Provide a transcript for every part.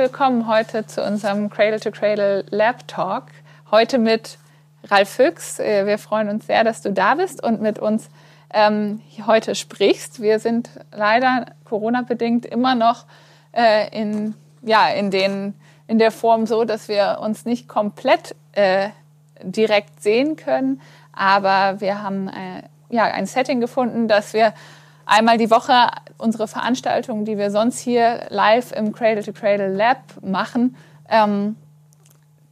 willkommen heute zu unserem Cradle to Cradle Lab Talk. Heute mit Ralf Füchs. Äh, wir freuen uns sehr, dass du da bist und mit uns ähm, heute sprichst. Wir sind leider Corona-bedingt immer noch äh, in, ja, in, den, in der Form so, dass wir uns nicht komplett äh, direkt sehen können. Aber wir haben äh, ja, ein Setting gefunden, dass wir einmal die Woche unsere Veranstaltungen, die wir sonst hier live im Cradle to Cradle Lab machen, ähm,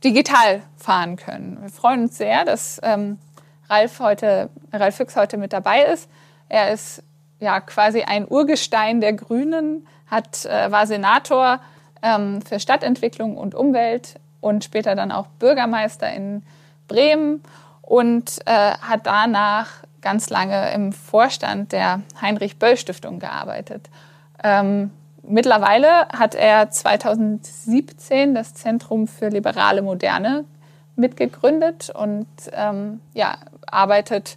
digital fahren können. Wir freuen uns sehr, dass ähm, Ralf heute, Ralf Füchs heute mit dabei ist. Er ist ja quasi ein Urgestein der Grünen, hat, äh, war Senator ähm, für Stadtentwicklung und Umwelt und später dann auch Bürgermeister in Bremen und äh, hat danach ganz lange im Vorstand der Heinrich-Böll-Stiftung gearbeitet. Ähm, mittlerweile hat er 2017 das Zentrum für liberale Moderne mitgegründet und ähm, ja, arbeitet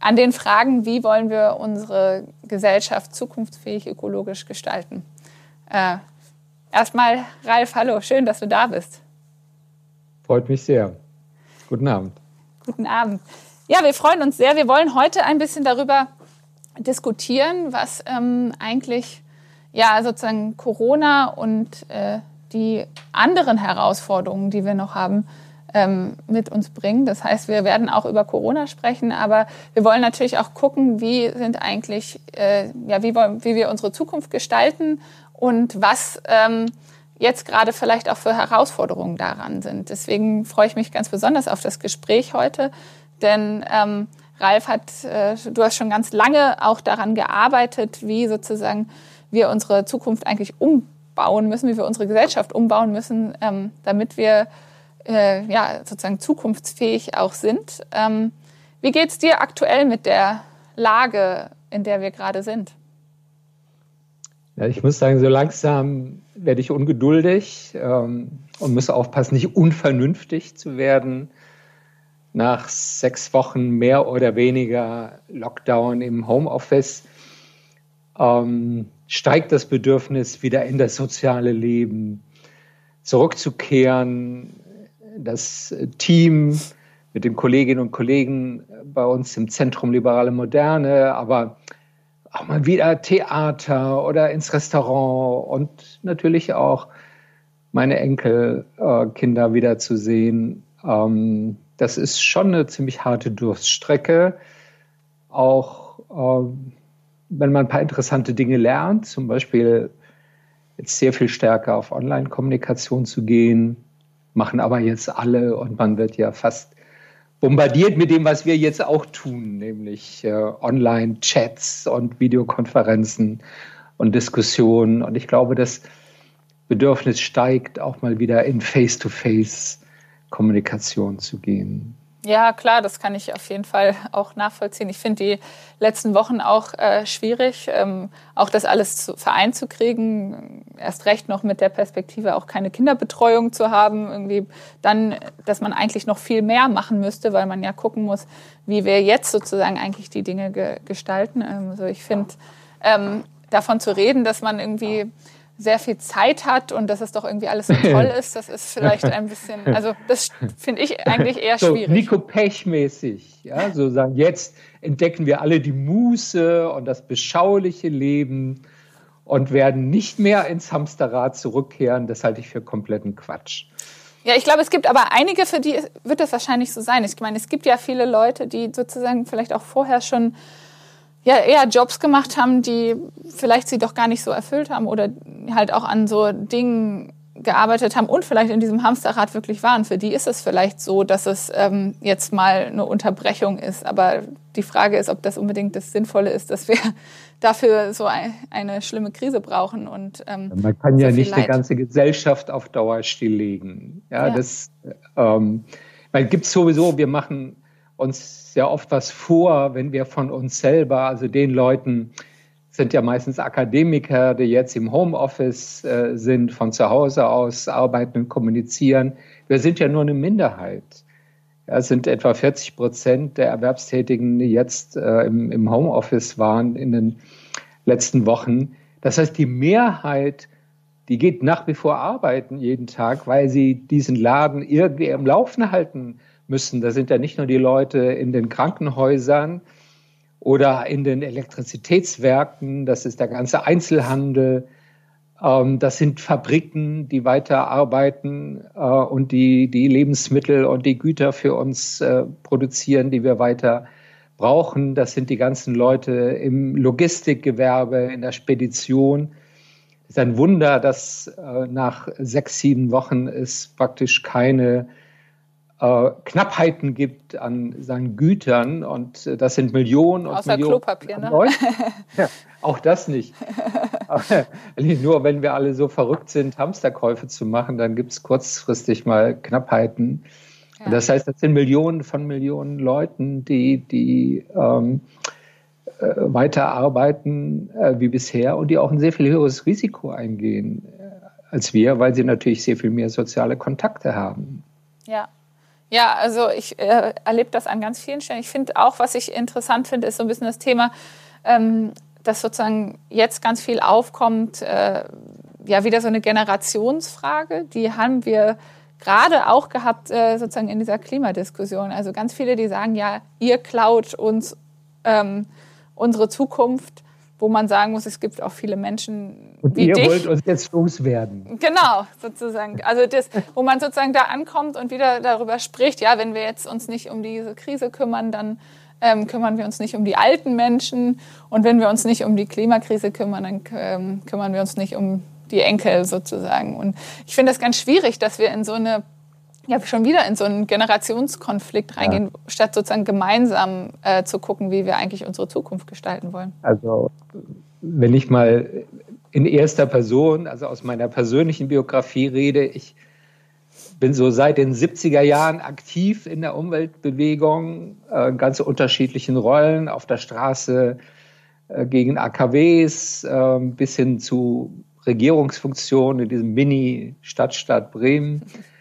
an den Fragen, wie wollen wir unsere Gesellschaft zukunftsfähig ökologisch gestalten. Äh, erstmal, Ralf, hallo, schön, dass du da bist. Freut mich sehr. Guten Abend. Guten Abend. Ja, wir freuen uns sehr. Wir wollen heute ein bisschen darüber diskutieren, was ähm, eigentlich ja sozusagen Corona und äh, die anderen Herausforderungen, die wir noch haben, ähm, mit uns bringen. Das heißt, wir werden auch über Corona sprechen, aber wir wollen natürlich auch gucken, wie sind eigentlich, äh, ja, wie, wollen, wie wir unsere Zukunft gestalten und was ähm, jetzt gerade vielleicht auch für Herausforderungen daran sind. Deswegen freue ich mich ganz besonders auf das Gespräch heute. Denn ähm, Ralf hat, äh, du hast schon ganz lange auch daran gearbeitet, wie sozusagen wir unsere Zukunft eigentlich umbauen müssen, wie wir unsere Gesellschaft umbauen müssen, ähm, damit wir äh, ja sozusagen zukunftsfähig auch sind. Ähm, wie geht es dir aktuell mit der Lage, in der wir gerade sind? Ja, ich muss sagen, so langsam werde ich ungeduldig ähm, und muss aufpassen, nicht unvernünftig zu werden nach sechs Wochen mehr oder weniger Lockdown im Homeoffice ähm, steigt das Bedürfnis, wieder in das soziale Leben zurückzukehren. Das Team mit den Kolleginnen und Kollegen bei uns im Zentrum Liberale Moderne, aber auch mal wieder Theater oder ins Restaurant und natürlich auch meine Enkelkinder äh, wiederzusehen. Ähm, das ist schon eine ziemlich harte Durststrecke. Auch ähm, wenn man ein paar interessante Dinge lernt, zum Beispiel jetzt sehr viel stärker auf Online-Kommunikation zu gehen, machen aber jetzt alle und man wird ja fast bombardiert mit dem, was wir jetzt auch tun, nämlich äh, Online-Chats und Videokonferenzen und Diskussionen. Und ich glaube, das Bedürfnis steigt auch mal wieder in Face-to-Face. Kommunikation zu gehen. Ja, klar, das kann ich auf jeden Fall auch nachvollziehen. Ich finde die letzten Wochen auch äh, schwierig, ähm, auch das alles zu, vereint zu kriegen. Erst recht noch mit der Perspektive, auch keine Kinderbetreuung zu haben. Irgendwie dann, dass man eigentlich noch viel mehr machen müsste, weil man ja gucken muss, wie wir jetzt sozusagen eigentlich die Dinge ge gestalten. Also ich finde, ähm, davon zu reden, dass man irgendwie sehr viel Zeit hat und dass es doch irgendwie alles so toll ist, das ist vielleicht ein bisschen, also das finde ich eigentlich eher so, schwierig. Nico Pech-mäßig, ja, so sagen, jetzt entdecken wir alle die Muße und das beschauliche Leben und werden nicht mehr ins Hamsterrad zurückkehren. Das halte ich für kompletten Quatsch. Ja, ich glaube, es gibt aber einige, für die wird das wahrscheinlich so sein. Ich meine, es gibt ja viele Leute, die sozusagen vielleicht auch vorher schon ja eher Jobs gemacht haben, die vielleicht sie doch gar nicht so erfüllt haben oder halt auch an so Dingen gearbeitet haben und vielleicht in diesem Hamsterrad wirklich waren. Für die ist es vielleicht so, dass es ähm, jetzt mal eine Unterbrechung ist. Aber die Frage ist, ob das unbedingt das Sinnvolle ist, dass wir dafür so ein, eine schlimme Krise brauchen. Und, ähm, Man kann so ja nicht Leid. eine ganze Gesellschaft auf Dauer stilllegen. Ja, ja. das ähm, gibt sowieso, wir machen uns sehr oft was vor, wenn wir von uns selber, also den Leuten, sind ja meistens Akademiker, die jetzt im Homeoffice äh, sind, von zu Hause aus arbeiten und kommunizieren. Wir sind ja nur eine Minderheit. Ja, es sind etwa 40 Prozent der Erwerbstätigen, die jetzt äh, im, im Homeoffice waren in den letzten Wochen. Das heißt, die Mehrheit die geht nach wie vor arbeiten jeden Tag, weil sie diesen Laden irgendwie im Laufen halten müssen. Da sind ja nicht nur die Leute in den Krankenhäusern oder in den Elektrizitätswerken, das ist der ganze Einzelhandel, ähm, das sind Fabriken, die weiter arbeiten äh, und die, die Lebensmittel und die Güter für uns äh, produzieren, die wir weiter brauchen. Das sind die ganzen Leute im Logistikgewerbe, in der Spedition. Es ist ein Wunder, dass äh, nach sechs, sieben Wochen es praktisch keine äh, Knappheiten gibt an seinen Gütern und äh, das sind Millionen und Außer Millionen. Klopapier, ne? ja, auch das nicht. nur wenn wir alle so verrückt sind, Hamsterkäufe zu machen, dann gibt es kurzfristig mal Knappheiten. Ja. Das heißt, das sind Millionen von Millionen Leuten, die, die ähm, äh, weiterarbeiten äh, wie bisher und die auch ein sehr viel höheres Risiko eingehen äh, als wir, weil sie natürlich sehr viel mehr soziale Kontakte haben. Ja, ja, also ich äh, erlebe das an ganz vielen Stellen. Ich finde auch, was ich interessant finde, ist so ein bisschen das Thema, ähm, dass sozusagen jetzt ganz viel aufkommt, äh, ja, wieder so eine Generationsfrage. Die haben wir gerade auch gehabt, äh, sozusagen in dieser Klimadiskussion. Also ganz viele, die sagen, ja, ihr klaut uns ähm, unsere Zukunft wo man sagen muss, es gibt auch viele Menschen Und wie ihr dich. wollt uns jetzt loswerden. Genau, sozusagen. Also das, wo man sozusagen da ankommt und wieder darüber spricht, ja, wenn wir jetzt uns nicht um diese Krise kümmern, dann ähm, kümmern wir uns nicht um die alten Menschen. Und wenn wir uns nicht um die Klimakrise kümmern, dann ähm, kümmern wir uns nicht um die Enkel sozusagen. Und ich finde das ganz schwierig, dass wir in so eine ja, schon wieder in so einen Generationskonflikt reingehen, ja. statt sozusagen gemeinsam äh, zu gucken, wie wir eigentlich unsere Zukunft gestalten wollen. Also, wenn ich mal in erster Person, also aus meiner persönlichen Biografie rede, ich bin so seit den 70er Jahren aktiv in der Umweltbewegung, äh, ganz unterschiedlichen Rollen auf der Straße äh, gegen AKWs äh, bis hin zu Regierungsfunktionen in diesem Mini-Stadtstaat Bremen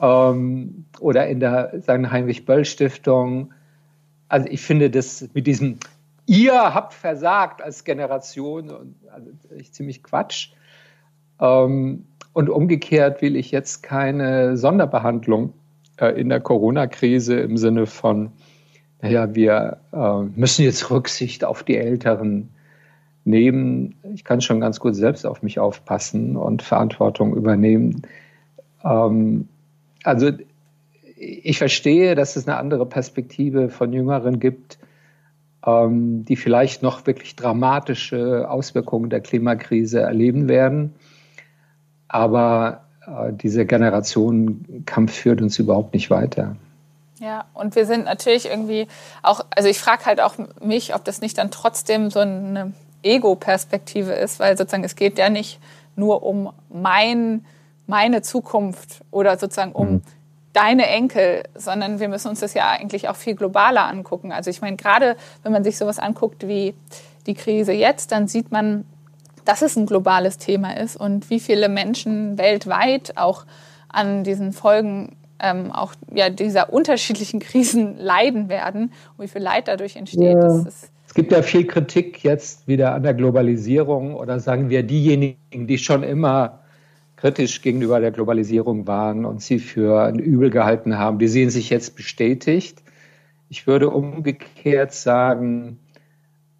ähm, oder in der sagen Heinrich-Böll-Stiftung. Also ich finde das mit diesem ihr habt versagt als Generation also ziemlich Quatsch. Ähm, und umgekehrt will ich jetzt keine Sonderbehandlung äh, in der Corona-Krise im Sinne von, naja, wir äh, müssen jetzt Rücksicht auf die Älteren nehmen. Ich kann schon ganz gut selbst auf mich aufpassen und Verantwortung übernehmen. Ähm, also ich verstehe, dass es eine andere Perspektive von Jüngeren gibt, ähm, die vielleicht noch wirklich dramatische Auswirkungen der Klimakrise erleben werden. Aber äh, dieser Generationenkampf führt uns überhaupt nicht weiter. Ja, und wir sind natürlich irgendwie auch, also ich frage halt auch mich, ob das nicht dann trotzdem so eine Ego-Perspektive ist, weil sozusagen es geht ja nicht nur um mein meine Zukunft oder sozusagen um mhm. deine Enkel, sondern wir müssen uns das ja eigentlich auch viel globaler angucken. Also ich meine, gerade wenn man sich sowas anguckt wie die Krise jetzt, dann sieht man, dass es ein globales Thema ist und wie viele Menschen weltweit auch an diesen Folgen ähm, auch ja, dieser unterschiedlichen Krisen leiden werden und wie viel Leid dadurch entsteht. Ja. es gibt ja viel Kritik jetzt wieder an der Globalisierung oder sagen wir diejenigen, die schon immer kritisch gegenüber der Globalisierung waren und sie für ein Übel gehalten haben, die sehen sich jetzt bestätigt. Ich würde umgekehrt sagen,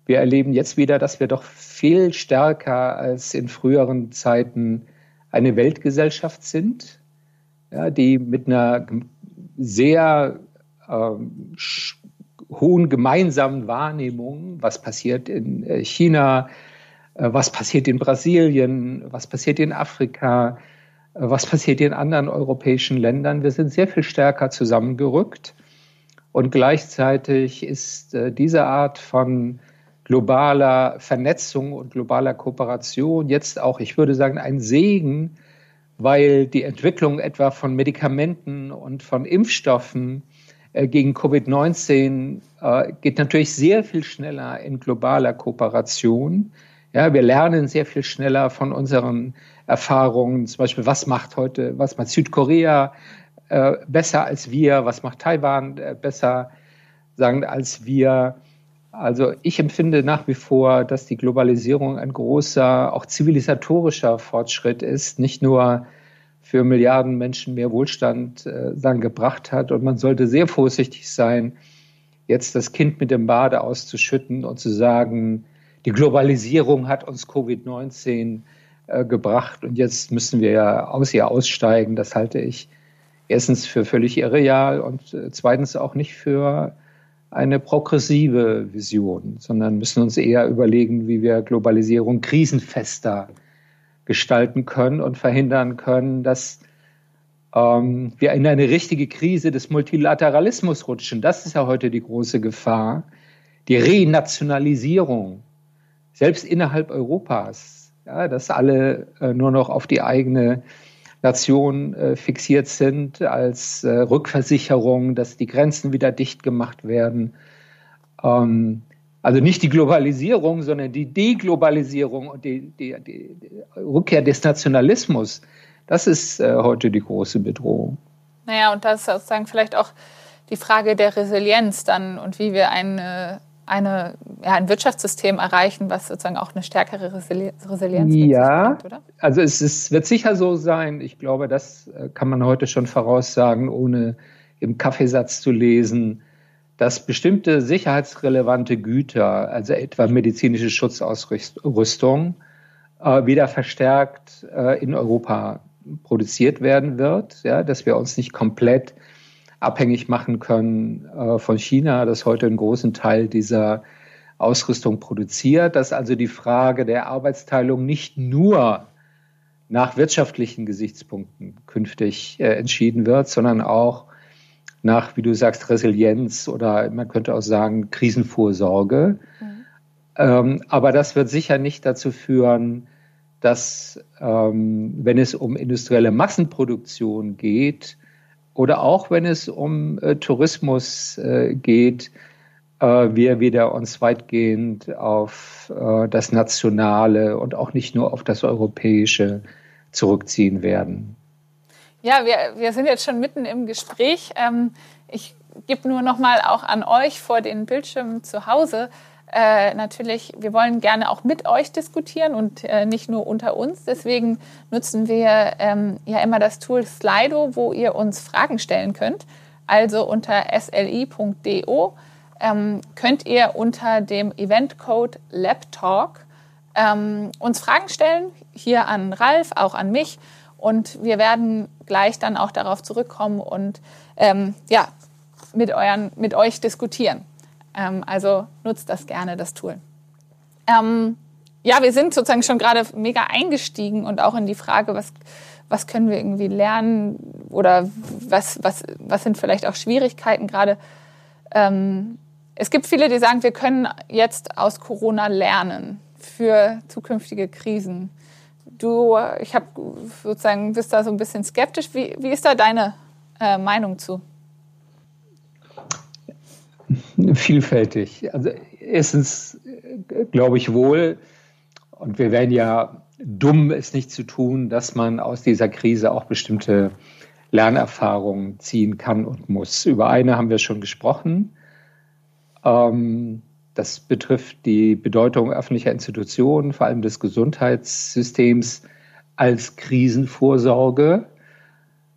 wir erleben jetzt wieder, dass wir doch viel stärker als in früheren Zeiten eine Weltgesellschaft sind, ja, die mit einer sehr ähm, hohen gemeinsamen Wahrnehmung, was passiert in äh, China, was passiert in Brasilien, was passiert in Afrika, äh, was passiert in anderen europäischen Ländern. Wir sind sehr viel stärker zusammengerückt und gleichzeitig ist äh, diese Art von globaler Vernetzung und globaler Kooperation jetzt auch, ich würde sagen, ein Segen, weil die Entwicklung etwa von Medikamenten und von Impfstoffen gegen Covid-19 geht natürlich sehr viel schneller in globaler Kooperation. Ja, wir lernen sehr viel schneller von unseren Erfahrungen. Zum Beispiel, was macht heute, was macht Südkorea äh, besser als wir? Was macht Taiwan äh, besser sagen als wir? Also ich empfinde nach wie vor, dass die Globalisierung ein großer, auch zivilisatorischer Fortschritt ist, nicht nur für Milliarden Menschen mehr Wohlstand äh, dann gebracht hat. Und man sollte sehr vorsichtig sein, jetzt das Kind mit dem Bade auszuschütten und zu sagen, die Globalisierung hat uns Covid-19 äh, gebracht und jetzt müssen wir aus ihr aussteigen. Das halte ich erstens für völlig irreal und äh, zweitens auch nicht für eine progressive Vision, sondern müssen uns eher überlegen, wie wir Globalisierung krisenfester gestalten können und verhindern können, dass ähm, wir in eine richtige Krise des Multilateralismus rutschen. Das ist ja heute die große Gefahr. Die Renationalisierung, selbst innerhalb Europas, ja, dass alle äh, nur noch auf die eigene Nation äh, fixiert sind als äh, Rückversicherung, dass die Grenzen wieder dicht gemacht werden. Ähm, also nicht die Globalisierung, sondern die Deglobalisierung und die, die, die Rückkehr des Nationalismus. Das ist äh, heute die große Bedrohung. Naja, und das ist sozusagen vielleicht auch die Frage der Resilienz dann und wie wir eine, eine, ja, ein Wirtschaftssystem erreichen, was sozusagen auch eine stärkere Resilienz ja, bringt, oder? Also es ist, wird sicher so sein. Ich glaube, das äh, kann man heute schon voraussagen, ohne im Kaffeesatz zu lesen dass bestimmte sicherheitsrelevante Güter, also etwa medizinische Schutzausrüstung, äh, wieder verstärkt äh, in Europa produziert werden wird, ja, dass wir uns nicht komplett abhängig machen können äh, von China, das heute einen großen Teil dieser Ausrüstung produziert, dass also die Frage der Arbeitsteilung nicht nur nach wirtschaftlichen Gesichtspunkten künftig äh, entschieden wird, sondern auch nach, wie du sagst, Resilienz oder man könnte auch sagen Krisenvorsorge. Mhm. Ähm, aber das wird sicher nicht dazu führen, dass, ähm, wenn es um industrielle Massenproduktion geht oder auch wenn es um äh, Tourismus äh, geht, äh, wir wieder uns weitgehend auf äh, das Nationale und auch nicht nur auf das Europäische zurückziehen werden. Ja, wir, wir sind jetzt schon mitten im Gespräch. Ähm, ich gebe nur noch mal auch an euch vor den Bildschirmen zu Hause. Äh, natürlich, wir wollen gerne auch mit euch diskutieren und äh, nicht nur unter uns. Deswegen nutzen wir ähm, ja immer das Tool Slido, wo ihr uns Fragen stellen könnt. Also unter sli.do ähm, könnt ihr unter dem Eventcode LabTalk ähm, uns Fragen stellen, hier an Ralf, auch an mich. Und wir werden gleich dann auch darauf zurückkommen und ähm, ja, mit, euren, mit euch diskutieren. Ähm, also nutzt das gerne, das Tool. Ähm, ja, wir sind sozusagen schon gerade mega eingestiegen und auch in die Frage, was, was können wir irgendwie lernen oder was, was, was sind vielleicht auch Schwierigkeiten gerade. Ähm, es gibt viele, die sagen, wir können jetzt aus Corona lernen für zukünftige Krisen. Du, ich habe sozusagen, bist da so ein bisschen skeptisch. Wie, wie ist da deine äh, Meinung zu? Vielfältig. Also erstens glaube ich wohl, und wir werden ja dumm, es nicht zu tun, dass man aus dieser Krise auch bestimmte Lernerfahrungen ziehen kann und muss. Über eine haben wir schon gesprochen. Ähm, das betrifft die Bedeutung öffentlicher Institutionen, vor allem des Gesundheitssystems als Krisenvorsorge.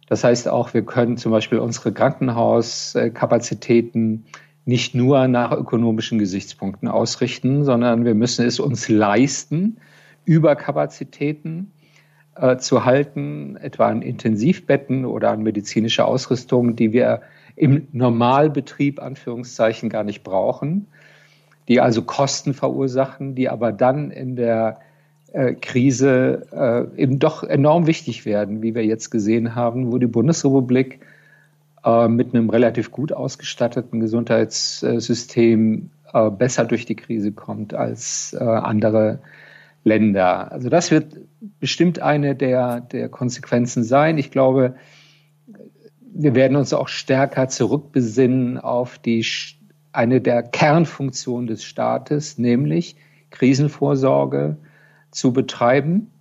Das heißt auch, wir können zum Beispiel unsere Krankenhauskapazitäten nicht nur nach ökonomischen Gesichtspunkten ausrichten, sondern wir müssen es uns leisten, Überkapazitäten äh, zu halten, etwa an Intensivbetten oder an medizinische Ausrüstung, die wir im Normalbetrieb Anführungszeichen gar nicht brauchen die also Kosten verursachen, die aber dann in der äh, Krise äh, eben doch enorm wichtig werden, wie wir jetzt gesehen haben, wo die Bundesrepublik äh, mit einem relativ gut ausgestatteten Gesundheitssystem äh, besser durch die Krise kommt als äh, andere Länder. Also das wird bestimmt eine der, der Konsequenzen sein. Ich glaube, wir werden uns auch stärker zurückbesinnen auf die eine der Kernfunktionen des Staates, nämlich Krisenvorsorge zu betreiben.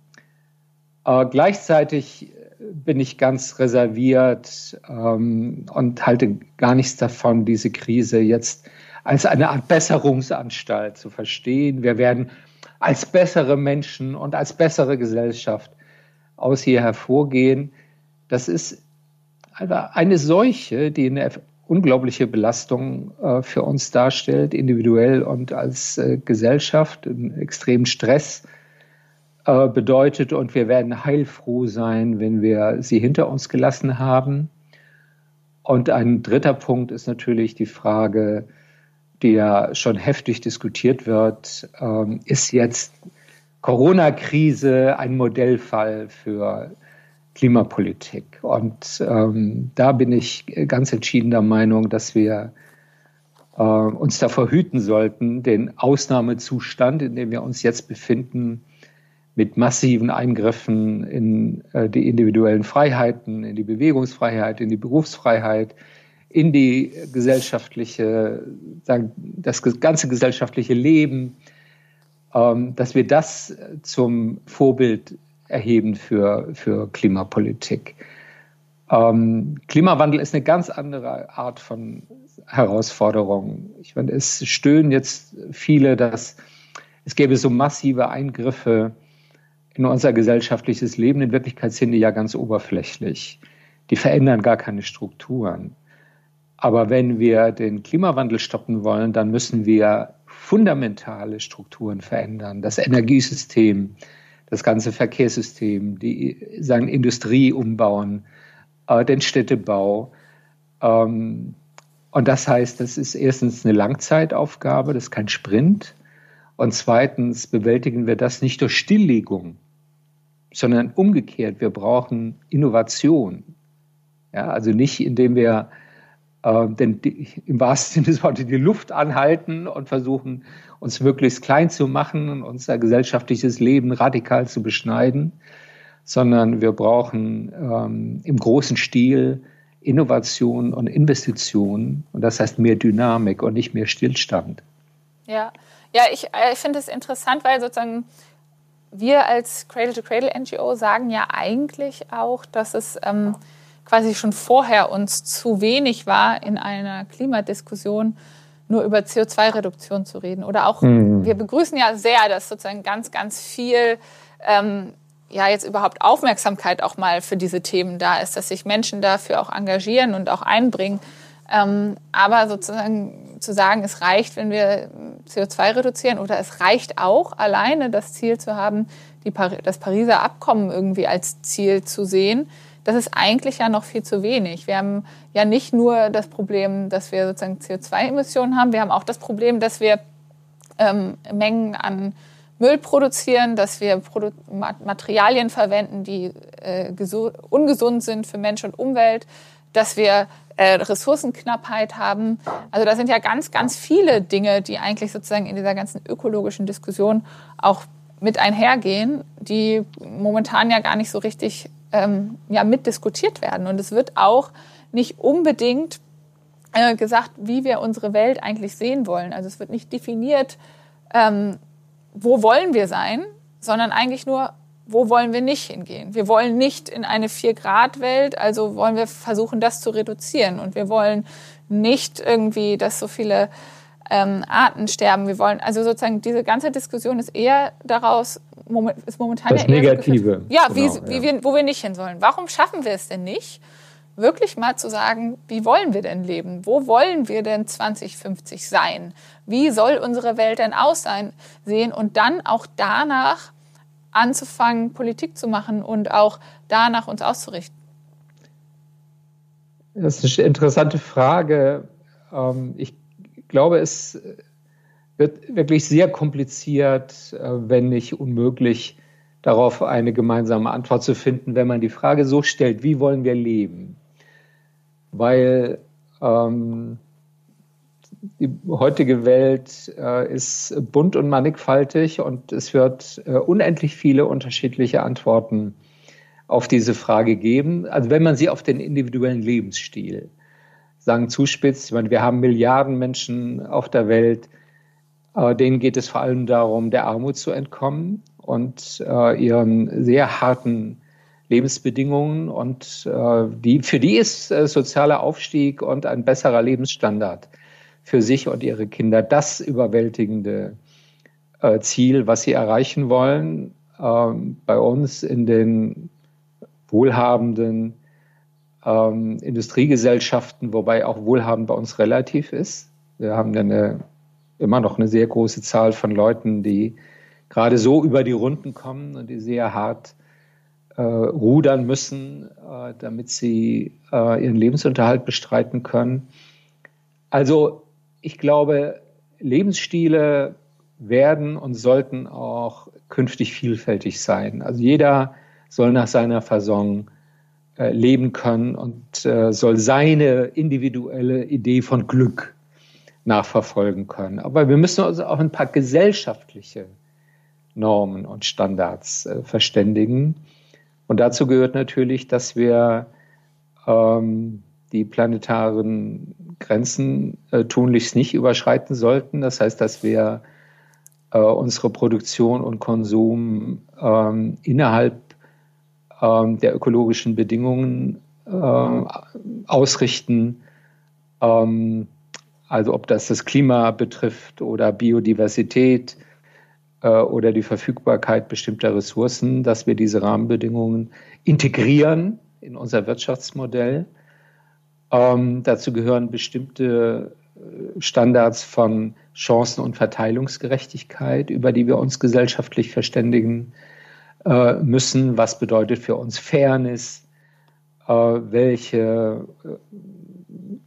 Äh, gleichzeitig bin ich ganz reserviert ähm, und halte gar nichts davon, diese Krise jetzt als eine Art Besserungsanstalt zu verstehen. Wir werden als bessere Menschen und als bessere Gesellschaft aus hier hervorgehen. Das ist eine Seuche, die eine unglaubliche Belastung äh, für uns darstellt, individuell und als äh, Gesellschaft, einen extremen Stress äh, bedeutet. Und wir werden heilfroh sein, wenn wir sie hinter uns gelassen haben. Und ein dritter Punkt ist natürlich die Frage, die ja schon heftig diskutiert wird, ähm, ist jetzt Corona-Krise ein Modellfall für Klimapolitik. Und ähm, da bin ich ganz entschieden der Meinung, dass wir äh, uns davor hüten sollten, den Ausnahmezustand, in dem wir uns jetzt befinden, mit massiven Eingriffen in äh, die individuellen Freiheiten, in die Bewegungsfreiheit, in die Berufsfreiheit, in die gesellschaftliche, sagen, das ganze gesellschaftliche Leben, ähm, dass wir das zum Vorbild erheben für, für Klimapolitik. Ähm, Klimawandel ist eine ganz andere Art von Herausforderung. Ich meine, es stöhnen jetzt viele, dass es gäbe so massive Eingriffe in unser gesellschaftliches Leben. In Wirklichkeit sind die ja ganz oberflächlich. Die verändern gar keine Strukturen. Aber wenn wir den Klimawandel stoppen wollen, dann müssen wir fundamentale Strukturen verändern. Das Energiesystem, das ganze Verkehrssystem, die sagen Industrie umbauen, äh, den Städtebau. Ähm, und das heißt, das ist erstens eine Langzeitaufgabe, das ist kein Sprint. Und zweitens bewältigen wir das nicht durch Stilllegung, sondern umgekehrt, wir brauchen Innovation. Ja, also nicht, indem wir äh, denn die, im wahrsten Sinne des Wortes die Luft anhalten und versuchen, uns möglichst klein zu machen und unser gesellschaftliches Leben radikal zu beschneiden, sondern wir brauchen ähm, im großen Stil Innovation und Investitionen und das heißt mehr Dynamik und nicht mehr Stillstand. Ja, ja ich, äh, ich finde es interessant, weil sozusagen wir als Cradle-to-Cradle-NGO sagen ja eigentlich auch, dass es ähm, quasi schon vorher uns zu wenig war, in einer Klimadiskussion nur über CO2-Reduktion zu reden. Oder auch, mhm. wir begrüßen ja sehr, dass sozusagen ganz, ganz viel ähm, ja jetzt überhaupt Aufmerksamkeit auch mal für diese Themen da ist, dass sich Menschen dafür auch engagieren und auch einbringen. Ähm, aber sozusagen zu sagen, es reicht, wenn wir CO2 reduzieren oder es reicht auch alleine das Ziel zu haben, die Par das Pariser Abkommen irgendwie als Ziel zu sehen, das ist eigentlich ja noch viel zu wenig. Wir haben ja nicht nur das Problem, dass wir sozusagen CO2-Emissionen haben, wir haben auch das Problem, dass wir ähm, Mengen an Müll produzieren, dass wir Produ Materialien verwenden, die äh, ungesund sind für Mensch und Umwelt, dass wir äh, Ressourcenknappheit haben. Also da sind ja ganz, ganz viele Dinge, die eigentlich sozusagen in dieser ganzen ökologischen Diskussion auch mit einhergehen, die momentan ja gar nicht so richtig ähm, ja, mitdiskutiert werden. Und es wird auch nicht unbedingt äh, gesagt, wie wir unsere Welt eigentlich sehen wollen. Also es wird nicht definiert, ähm, wo wollen wir sein, sondern eigentlich nur, wo wollen wir nicht hingehen. Wir wollen nicht in eine Vier-Grad-Welt, also wollen wir versuchen, das zu reduzieren. Und wir wollen nicht irgendwie, dass so viele ähm, Arten sterben. Wir wollen, also sozusagen diese ganze Diskussion ist eher daraus, ist momentan das ja Negative. Ja, genau, wie, wie ja. Wir, wo wir nicht hin sollen. Warum schaffen wir es denn nicht, wirklich mal zu sagen, wie wollen wir denn leben? Wo wollen wir denn 2050 sein? Wie soll unsere Welt denn aussehen? Und dann auch danach anzufangen, Politik zu machen und auch danach uns auszurichten. Das ist eine interessante Frage. Ähm, ich glaube, es wird wirklich sehr kompliziert, äh, wenn nicht unmöglich, darauf eine gemeinsame Antwort zu finden, wenn man die Frage so stellt, wie wollen wir leben? Weil ähm, die heutige Welt äh, ist bunt und mannigfaltig und es wird äh, unendlich viele unterschiedliche Antworten auf diese Frage geben. Also wenn man sie auf den individuellen Lebensstil sagen zuspitzt, ich meine, wir haben Milliarden Menschen auf der Welt, äh, denen geht es vor allem darum, der Armut zu entkommen und äh, ihren sehr harten Lebensbedingungen und äh, die, für die ist äh, sozialer Aufstieg und ein besserer Lebensstandard für sich und ihre Kinder das überwältigende äh, Ziel, was sie erreichen wollen. Ähm, bei uns in den wohlhabenden ähm, Industriegesellschaften, wobei auch wohlhabend bei uns relativ ist. Wir haben eine, immer noch eine sehr große Zahl von Leuten, die gerade so über die Runden kommen und die sehr hart äh, rudern müssen, äh, damit sie äh, ihren Lebensunterhalt bestreiten können. Also ich glaube, Lebensstile werden und sollten auch künftig vielfältig sein. Also jeder soll nach seiner Fasson äh, leben können und äh, soll seine individuelle Idee von Glück nachverfolgen können. Aber wir müssen uns auch ein paar gesellschaftliche Normen und Standards äh, verständigen. Und dazu gehört natürlich, dass wir ähm, die planetaren Grenzen äh, tunlichst nicht überschreiten sollten. Das heißt, dass wir äh, unsere Produktion und Konsum ähm, innerhalb ähm, der ökologischen Bedingungen äh, ausrichten. Ähm, also ob das das Klima betrifft oder Biodiversität äh, oder die Verfügbarkeit bestimmter Ressourcen, dass wir diese Rahmenbedingungen integrieren in unser Wirtschaftsmodell. Ähm, dazu gehören bestimmte äh, Standards von Chancen- und Verteilungsgerechtigkeit, über die wir uns gesellschaftlich verständigen äh, müssen. Was bedeutet für uns Fairness? Äh, welche äh,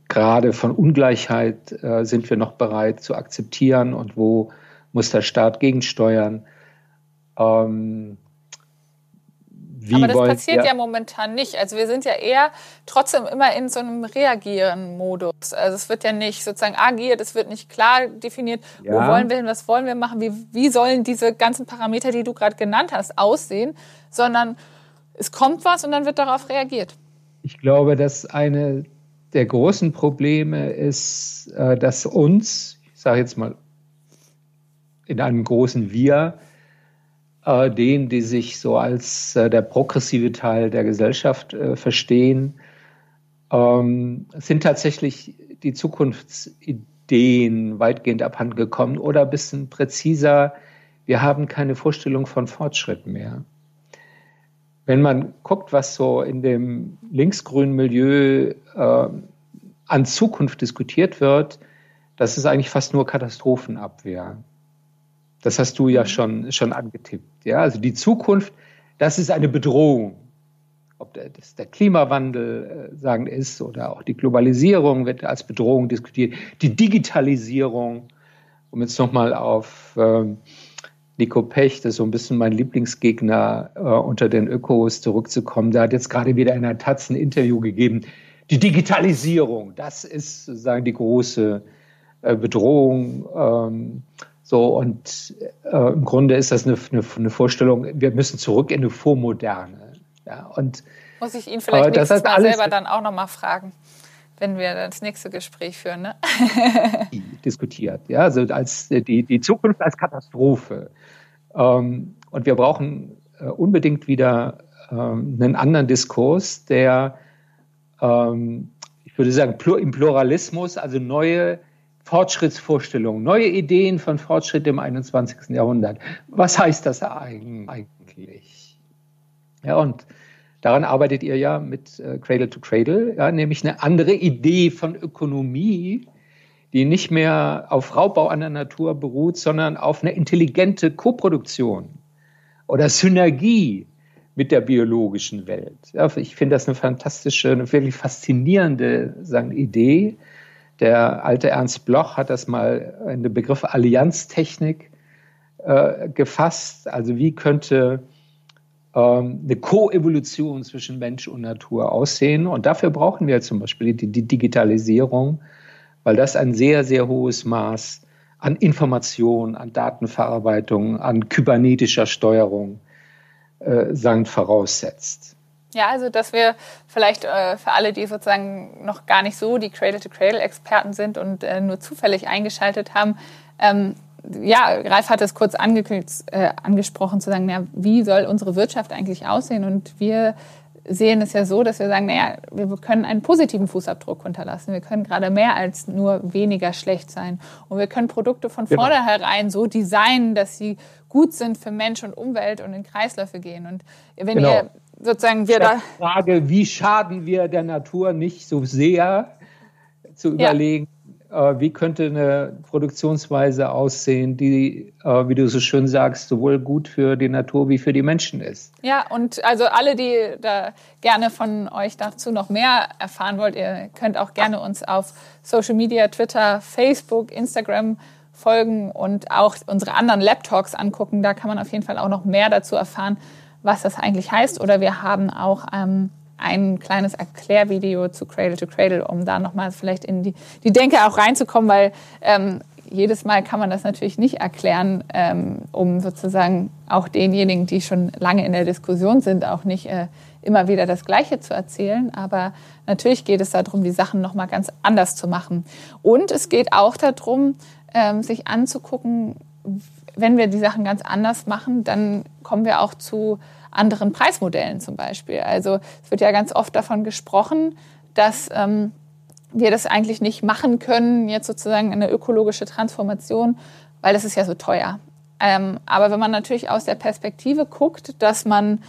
Grade von Ungleichheit äh, sind wir noch bereit zu akzeptieren und wo muss der Staat gegensteuern? Ähm, wie Aber das passiert ja. ja momentan nicht. Also wir sind ja eher trotzdem immer in so einem Reagieren-Modus. Also es wird ja nicht sozusagen agiert, es wird nicht klar definiert, ja. wo wollen wir hin, was wollen wir machen, wie, wie sollen diese ganzen Parameter, die du gerade genannt hast, aussehen, sondern es kommt was und dann wird darauf reagiert. Ich glaube, dass eine der großen Probleme ist, äh, dass uns, ich sage jetzt mal in einem großen Wir, äh, denen, die sich so als äh, der progressive Teil der Gesellschaft äh, verstehen, ähm, sind tatsächlich die Zukunftsideen weitgehend abhandengekommen oder ein bisschen präziser, wir haben keine Vorstellung von Fortschritt mehr. Wenn man guckt, was so in dem linksgrünen Milieu äh, an Zukunft diskutiert wird, das ist eigentlich fast nur Katastrophenabwehr. Das hast du ja mhm. schon, schon angetippt. Ja? Also die Zukunft, das ist eine Bedrohung. Ob das der Klimawandel äh, sagen ist oder auch die Globalisierung wird als Bedrohung diskutiert. Die Digitalisierung, um jetzt nochmal auf äh, Nico Pech, das ist so ein bisschen mein Lieblingsgegner äh, unter den Ökos zurückzukommen. Der hat jetzt gerade wieder in einer Taz ein Interview gegeben. Die Digitalisierung, das ist sozusagen die große äh, Bedrohung. Ähm, so, und äh, im Grunde ist das eine, eine, eine, Vorstellung, wir müssen zurück in eine Vormoderne. Ja, und, Muss ich ihn vielleicht äh, nächstes Mal selber dann auch nochmal fragen, wenn wir das nächste Gespräch führen. Ne? diskutiert, ja, also als die, die Zukunft als Katastrophe. Ähm, und wir brauchen äh, unbedingt wieder ähm, einen anderen Diskurs, der, ähm, ich würde sagen, im Pluralismus, also neue Fortschrittsvorstellungen, neue Ideen von Fortschritt im 21. Jahrhundert. Was heißt das eigentlich? Ja, und daran arbeitet ihr ja mit äh, Cradle to Cradle, ja, nämlich eine andere Idee von Ökonomie, die nicht mehr auf Raubbau an der Natur beruht, sondern auf eine intelligente Koproduktion oder Synergie mit der biologischen Welt. Ja, ich finde das eine fantastische, eine wirklich faszinierende sagen, Idee der alte Ernst Bloch hat das mal in den Begriff Allianztechnik äh, gefasst. Also wie könnte ähm, eine Koevolution zwischen Mensch und Natur aussehen? Und dafür brauchen wir zum Beispiel die, die Digitalisierung, weil das ein sehr, sehr hohes Maß an Information, an Datenverarbeitung, an kybernetischer Steuerung äh, voraussetzt. Ja, also dass wir vielleicht äh, für alle, die sozusagen noch gar nicht so die Cradle-to-Cradle-Experten sind und äh, nur zufällig eingeschaltet haben, ähm, ja, Ralf hat es kurz äh, angesprochen, zu sagen, ja, wie soll unsere Wirtschaft eigentlich aussehen? Und wir sehen es ja so, dass wir sagen, naja, wir können einen positiven Fußabdruck hinterlassen. Wir können gerade mehr als nur weniger schlecht sein. Und wir können Produkte von genau. vornherein so designen, dass sie gut sind für Mensch und Umwelt und in Kreisläufe gehen. Und wenn genau. ihr sozusagen wir da. Frage, wie schaden wir der Natur nicht so sehr zu überlegen, äh, wie könnte eine Produktionsweise aussehen, die, äh, wie du so schön sagst, sowohl gut für die Natur wie für die Menschen ist. Ja, und also alle, die da gerne von euch dazu noch mehr erfahren wollt, ihr könnt auch gerne uns auf Social Media, Twitter, Facebook, Instagram folgen und auch unsere anderen Lab-Talks angucken. Da kann man auf jeden Fall auch noch mehr dazu erfahren, was das eigentlich heißt. Oder wir haben auch ähm, ein kleines Erklärvideo zu Cradle to Cradle, um da nochmal vielleicht in die, die Denke auch reinzukommen, weil ähm, jedes Mal kann man das natürlich nicht erklären, ähm, um sozusagen auch denjenigen, die schon lange in der Diskussion sind, auch nicht äh, immer wieder das Gleiche zu erzählen. Aber natürlich geht es darum, die Sachen nochmal ganz anders zu machen. Und es geht auch darum, ähm, sich anzugucken, wenn wir die Sachen ganz anders machen, dann kommen wir auch zu anderen Preismodellen zum Beispiel. Also es wird ja ganz oft davon gesprochen, dass ähm, wir das eigentlich nicht machen können, jetzt sozusagen eine ökologische Transformation, weil das ist ja so teuer. Ähm, aber wenn man natürlich aus der Perspektive guckt, dass man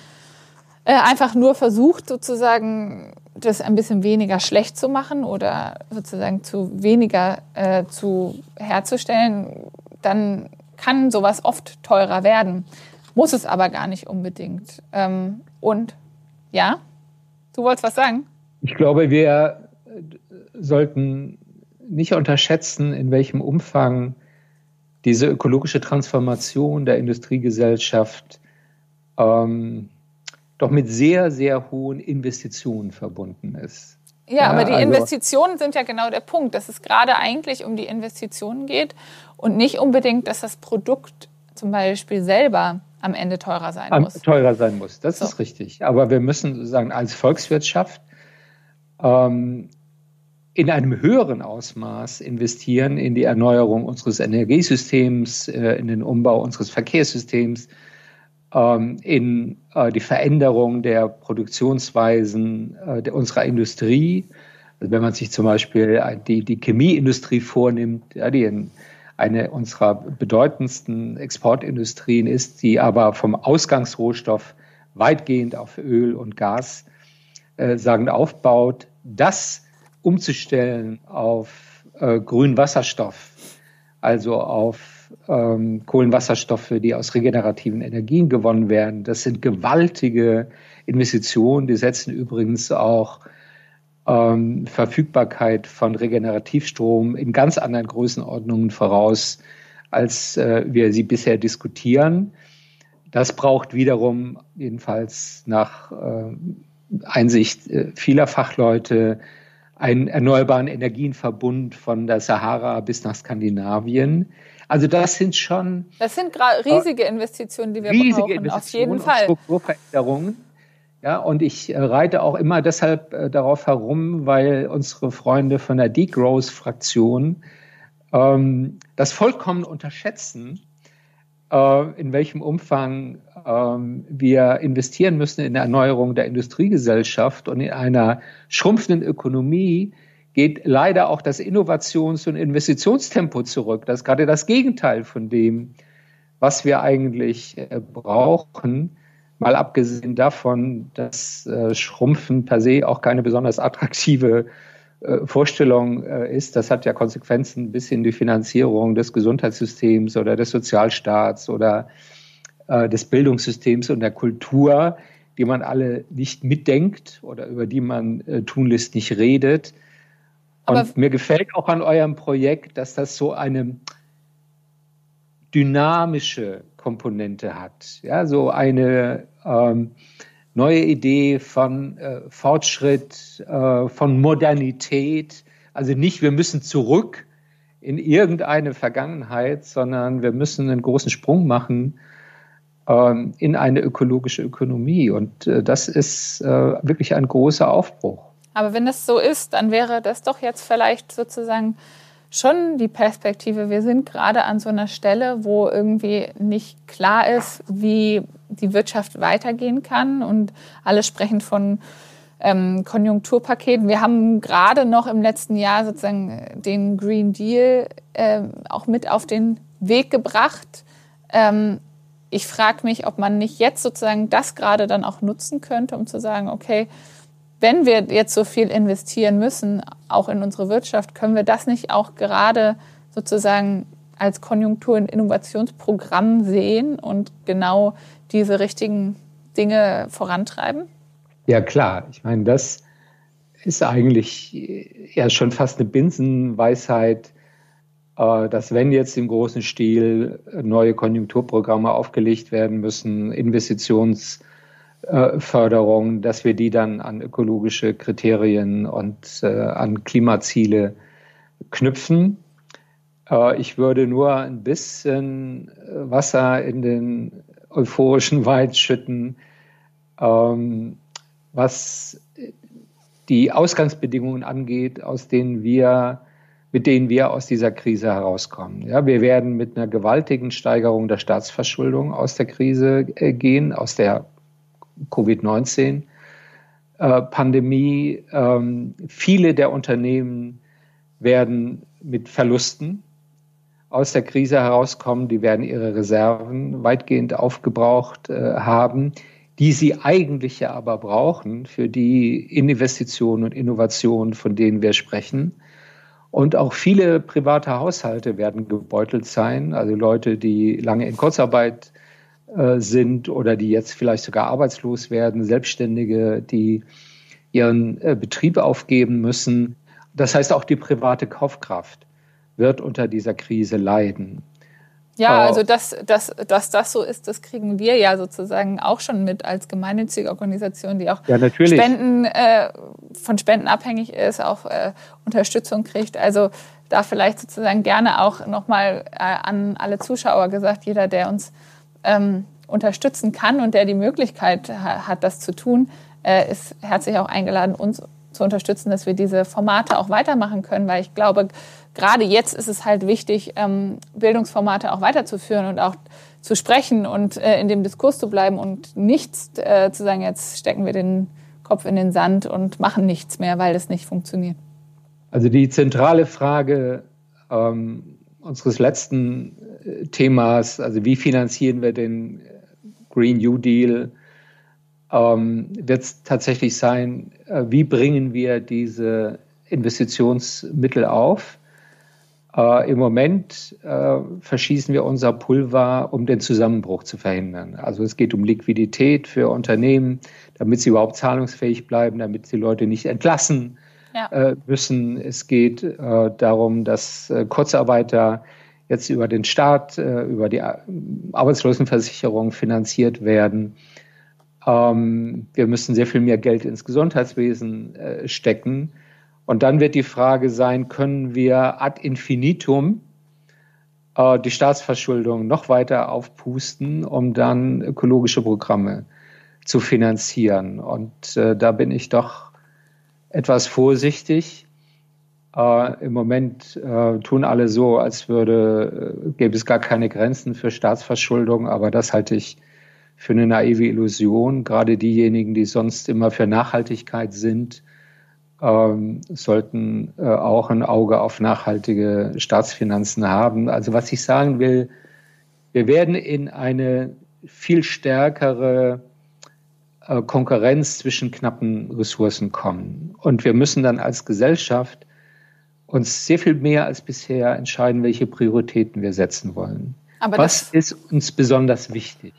äh, einfach nur versucht, sozusagen das ein bisschen weniger schlecht zu machen oder sozusagen zu weniger äh, zu herzustellen, dann kann sowas oft teurer werden. Muss es aber gar nicht unbedingt. Ähm, und ja, du wolltest was sagen? Ich glaube, wir sollten nicht unterschätzen, in welchem Umfang diese ökologische Transformation der Industriegesellschaft ähm, doch mit sehr, sehr hohen Investitionen verbunden ist. Ja, ja aber die also, Investitionen sind ja genau der Punkt, dass es gerade eigentlich um die Investitionen geht und nicht unbedingt, dass das Produkt zum Beispiel selber am Ende teurer sein muss. Teurer sein muss, das so. ist richtig. Aber wir müssen sozusagen als Volkswirtschaft ähm, in einem höheren Ausmaß investieren in die Erneuerung unseres Energiesystems, äh, in den Umbau unseres Verkehrssystems, ähm, in äh, die Veränderung der Produktionsweisen äh, der, unserer Industrie. Also wenn man sich zum Beispiel die, die Chemieindustrie vornimmt, ja, die in eine unserer bedeutendsten Exportindustrien ist, die aber vom Ausgangsrohstoff weitgehend auf Öl und Gas äh, sagen aufbaut, das umzustellen auf äh, grünen Wasserstoff, also auf ähm, Kohlenwasserstoffe, die aus regenerativen Energien gewonnen werden. Das sind gewaltige Investitionen. Die setzen übrigens auch ähm, Verfügbarkeit von Regenerativstrom in ganz anderen Größenordnungen voraus, als äh, wir sie bisher diskutieren. Das braucht wiederum, jedenfalls nach äh, Einsicht äh, vieler Fachleute, einen erneuerbaren Energienverbund von der Sahara bis nach Skandinavien. Also das sind schon. Das sind riesige Investitionen, die wir riesige brauchen, auf jeden Fall. Strukturveränderungen. Ja, und ich äh, reite auch immer deshalb äh, darauf herum, weil unsere Freunde von der Degrowth-Fraktion ähm, das vollkommen unterschätzen, äh, in welchem Umfang ähm, wir investieren müssen in der Erneuerung der Industriegesellschaft und in einer schrumpfenden Ökonomie geht leider auch das Innovations- und Investitionstempo zurück. Das ist gerade das Gegenteil von dem, was wir eigentlich äh, brauchen. Mal abgesehen davon, dass äh, Schrumpfen per se auch keine besonders attraktive äh, Vorstellung äh, ist. Das hat ja Konsequenzen bis in die Finanzierung des Gesundheitssystems oder des Sozialstaats oder äh, des Bildungssystems und der Kultur, die man alle nicht mitdenkt oder über die man äh, tunlichst nicht redet. Und Aber mir gefällt auch an eurem Projekt, dass das so eine dynamische Komponente hat. Ja, so eine ähm, neue Idee von äh, Fortschritt, äh, von Modernität. Also nicht, wir müssen zurück in irgendeine Vergangenheit, sondern wir müssen einen großen Sprung machen ähm, in eine ökologische Ökonomie. Und äh, das ist äh, wirklich ein großer Aufbruch. Aber wenn das so ist, dann wäre das doch jetzt vielleicht sozusagen schon die Perspektive. Wir sind gerade an so einer Stelle, wo irgendwie nicht klar ist, wie die Wirtschaft weitergehen kann. Und alle sprechen von ähm, Konjunkturpaketen. Wir haben gerade noch im letzten Jahr sozusagen den Green Deal äh, auch mit auf den Weg gebracht. Ähm, ich frage mich, ob man nicht jetzt sozusagen das gerade dann auch nutzen könnte, um zu sagen, okay, wenn wir jetzt so viel investieren müssen, auch in unsere Wirtschaft, können wir das nicht auch gerade sozusagen als Konjunktur- und Innovationsprogramm sehen und genau diese richtigen Dinge vorantreiben? Ja, klar. Ich meine, das ist eigentlich ja schon fast eine Binsenweisheit, äh, dass wenn jetzt im großen Stil neue Konjunkturprogramme aufgelegt werden müssen, Investitionsförderung, dass wir die dann an ökologische Kriterien und äh, an Klimaziele knüpfen. Äh, ich würde nur ein bisschen Wasser in den euphorischen Wein schütten, ähm, was die Ausgangsbedingungen angeht, aus denen wir, mit denen wir aus dieser Krise herauskommen. Ja, wir werden mit einer gewaltigen Steigerung der Staatsverschuldung aus der Krise äh, gehen, aus der Covid-19-Pandemie. Äh, ähm, viele der Unternehmen werden mit Verlusten aus der Krise herauskommen. Die werden ihre Reserven weitgehend aufgebraucht äh, haben die sie eigentlich ja aber brauchen für die Investitionen und Innovationen, von denen wir sprechen. Und auch viele private Haushalte werden gebeutelt sein, also Leute, die lange in Kurzarbeit äh, sind oder die jetzt vielleicht sogar arbeitslos werden, Selbstständige, die ihren äh, Betrieb aufgeben müssen. Das heißt, auch die private Kaufkraft wird unter dieser Krise leiden. Ja, also dass, dass, dass das so ist, das kriegen wir ja sozusagen auch schon mit als gemeinnützige Organisation, die auch ja, Spenden äh, von Spenden abhängig ist, auch äh, Unterstützung kriegt. Also da vielleicht sozusagen gerne auch nochmal äh, an alle Zuschauer gesagt, jeder, der uns ähm, unterstützen kann und der die Möglichkeit ha hat, das zu tun, äh, ist herzlich auch eingeladen, uns zu unterstützen, dass wir diese Formate auch weitermachen können, weil ich glaube, gerade jetzt ist es halt wichtig, ähm, Bildungsformate auch weiterzuführen und auch zu sprechen und äh, in dem Diskurs zu bleiben und nichts äh, zu sagen, jetzt stecken wir den Kopf in den Sand und machen nichts mehr, weil das nicht funktioniert. Also die zentrale Frage ähm, unseres letzten Themas, also wie finanzieren wir den Green New Deal, ähm, wird es tatsächlich sein, äh, wie bringen wir diese Investitionsmittel auf? Äh, Im Moment äh, verschießen wir unser Pulver, um den Zusammenbruch zu verhindern. Also es geht um Liquidität für Unternehmen, damit sie überhaupt zahlungsfähig bleiben, damit sie Leute nicht entlassen ja. äh, müssen. Es geht äh, darum, dass äh, Kurzarbeiter jetzt über den Staat, äh, über die Arbeitslosenversicherung finanziert werden. Ähm, wir müssen sehr viel mehr Geld ins Gesundheitswesen stecken. Und dann wird die Frage sein, können wir ad infinitum äh, die Staatsverschuldung noch weiter aufpusten, um dann ökologische Programme zu finanzieren. Und äh, da bin ich doch etwas vorsichtig. Äh, Im Moment äh, tun alle so, als würde, äh, gäbe es gar keine Grenzen für Staatsverschuldung, aber das halte ich für eine naive Illusion. Gerade diejenigen, die sonst immer für Nachhaltigkeit sind, ähm, sollten äh, auch ein Auge auf nachhaltige Staatsfinanzen haben. Also was ich sagen will, wir werden in eine viel stärkere äh, Konkurrenz zwischen knappen Ressourcen kommen. Und wir müssen dann als Gesellschaft uns sehr viel mehr als bisher entscheiden, welche Prioritäten wir setzen wollen. Aber was ist uns besonders wichtig?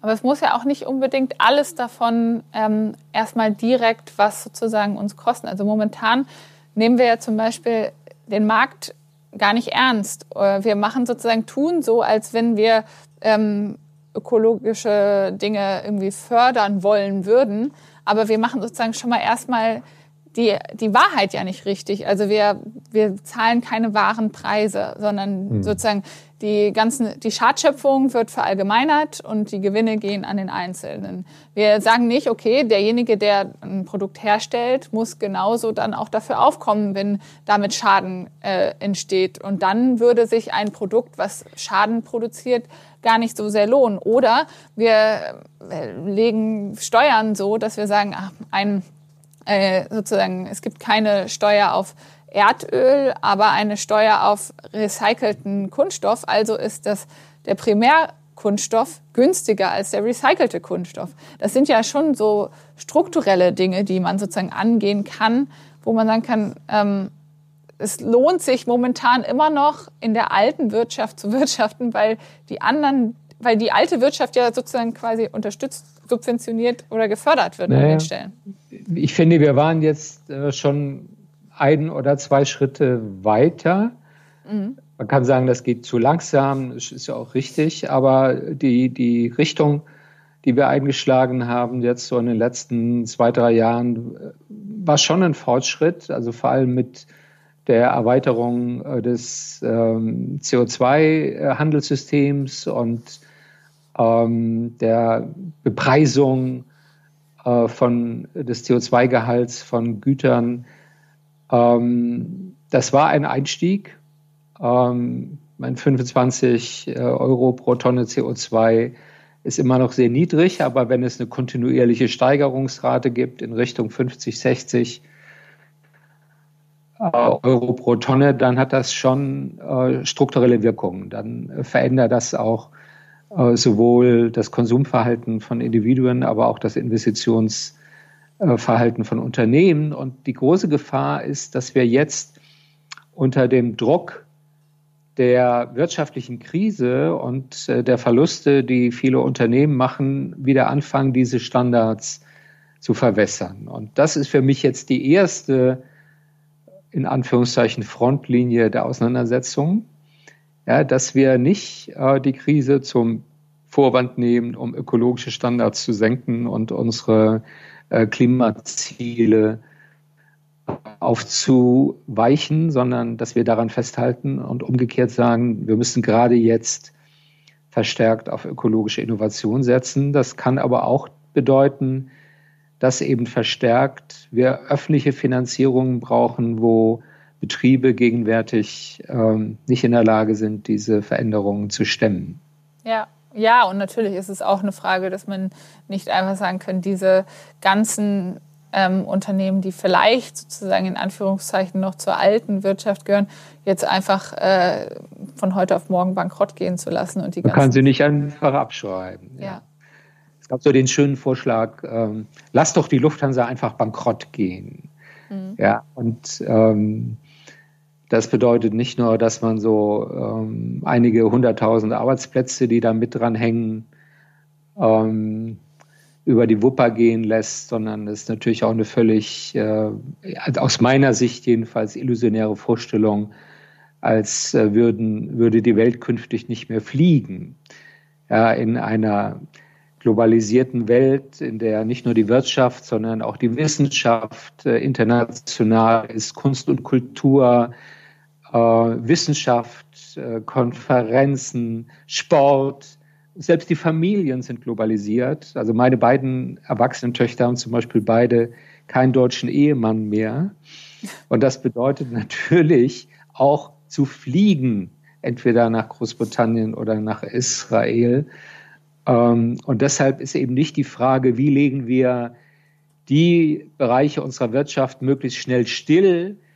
Aber es muss ja auch nicht unbedingt alles davon ähm, erstmal direkt was sozusagen uns kosten. Also momentan nehmen wir ja zum Beispiel den Markt gar nicht ernst. Äh, wir machen sozusagen tun so, als wenn wir ähm, ökologische Dinge irgendwie fördern wollen würden. Aber wir machen sozusagen schon mal erstmal die, die Wahrheit ja nicht richtig. Also wir, wir zahlen keine wahren Preise, sondern mhm. sozusagen die ganzen, die Schadschöpfung wird verallgemeinert und die Gewinne gehen an den Einzelnen. Wir sagen nicht, okay, derjenige, der ein Produkt herstellt, muss genauso dann auch dafür aufkommen, wenn damit Schaden äh, entsteht. Und dann würde sich ein Produkt, was Schaden produziert, gar nicht so sehr lohnen. Oder wir äh, legen Steuern so, dass wir sagen, ach, ein äh, sozusagen, es gibt keine Steuer auf Erdöl, aber eine Steuer auf recycelten Kunststoff. Also ist das der Primärkunststoff günstiger als der recycelte Kunststoff. Das sind ja schon so strukturelle Dinge, die man sozusagen angehen kann, wo man sagen kann, ähm, es lohnt sich momentan immer noch in der alten Wirtschaft zu wirtschaften, weil die anderen, weil die alte Wirtschaft ja sozusagen quasi unterstützt, subventioniert oder gefördert wird naja, an den Stellen. Ich finde, wir waren jetzt äh, schon ein oder zwei Schritte weiter. Mhm. Man kann sagen, das geht zu langsam, das ist ja auch richtig, aber die, die Richtung, die wir eingeschlagen haben, jetzt so in den letzten zwei, drei Jahren, war schon ein Fortschritt, also vor allem mit der Erweiterung äh, des ähm, CO2-Handelssystems und ähm, der Bepreisung äh, von, des CO2-Gehalts von Gütern ähm, das war ein Einstieg. Ähm, mein 25 äh, Euro pro Tonne CO2 ist immer noch sehr niedrig, aber wenn es eine kontinuierliche Steigerungsrate gibt in Richtung 50, 60 äh, Euro pro Tonne, dann hat das schon äh, strukturelle Wirkungen. Dann äh, verändert das auch sowohl das Konsumverhalten von Individuen, aber auch das Investitions- äh, Verhalten von Unternehmen. Und die große Gefahr ist, dass wir jetzt unter dem Druck der wirtschaftlichen Krise und äh, der Verluste, die viele Unternehmen machen, wieder anfangen, diese Standards zu verwässern. Und das ist für mich jetzt die erste, in Anführungszeichen, Frontlinie der Auseinandersetzung, ja, dass wir nicht äh, die Krise zum Vorwand nehmen, um ökologische Standards zu senken und unsere äh, Klimaziele aufzuweichen, sondern dass wir daran festhalten und umgekehrt sagen, wir müssen gerade jetzt verstärkt auf ökologische Innovation setzen. Das kann aber auch bedeuten, dass eben verstärkt wir öffentliche Finanzierungen brauchen, wo Betriebe gegenwärtig ähm, nicht in der Lage sind, diese Veränderungen zu stemmen. Ja, ja, und natürlich ist es auch eine Frage, dass man nicht einfach sagen kann, diese ganzen ähm, Unternehmen, die vielleicht sozusagen in Anführungszeichen noch zur alten Wirtschaft gehören, jetzt einfach äh, von heute auf morgen bankrott gehen zu lassen. Und die Man kann sie nicht einfach abschreiben. Ja. ja. Es gab so den schönen Vorschlag, ähm, lass doch die Lufthansa einfach bankrott gehen. Mhm. Ja, und ähm, das bedeutet nicht nur, dass man so ähm, einige hunderttausend Arbeitsplätze, die da mit dran hängen, ähm, über die Wupper gehen lässt, sondern es ist natürlich auch eine völlig, äh, aus meiner Sicht jedenfalls, illusionäre Vorstellung, als äh, würden, würde die Welt künftig nicht mehr fliegen. Ja, in einer globalisierten Welt, in der nicht nur die Wirtschaft, sondern auch die Wissenschaft äh, international ist, Kunst und Kultur, Wissenschaft, äh, Konferenzen, Sport, selbst die Familien sind globalisiert. Also meine beiden erwachsenen Töchter haben zum Beispiel beide keinen deutschen Ehemann mehr. Und das bedeutet natürlich auch zu fliegen, entweder nach Großbritannien oder nach Israel. Ähm, und deshalb ist eben nicht die Frage, wie legen wir die Bereiche unserer Wirtschaft möglichst schnell still, äh,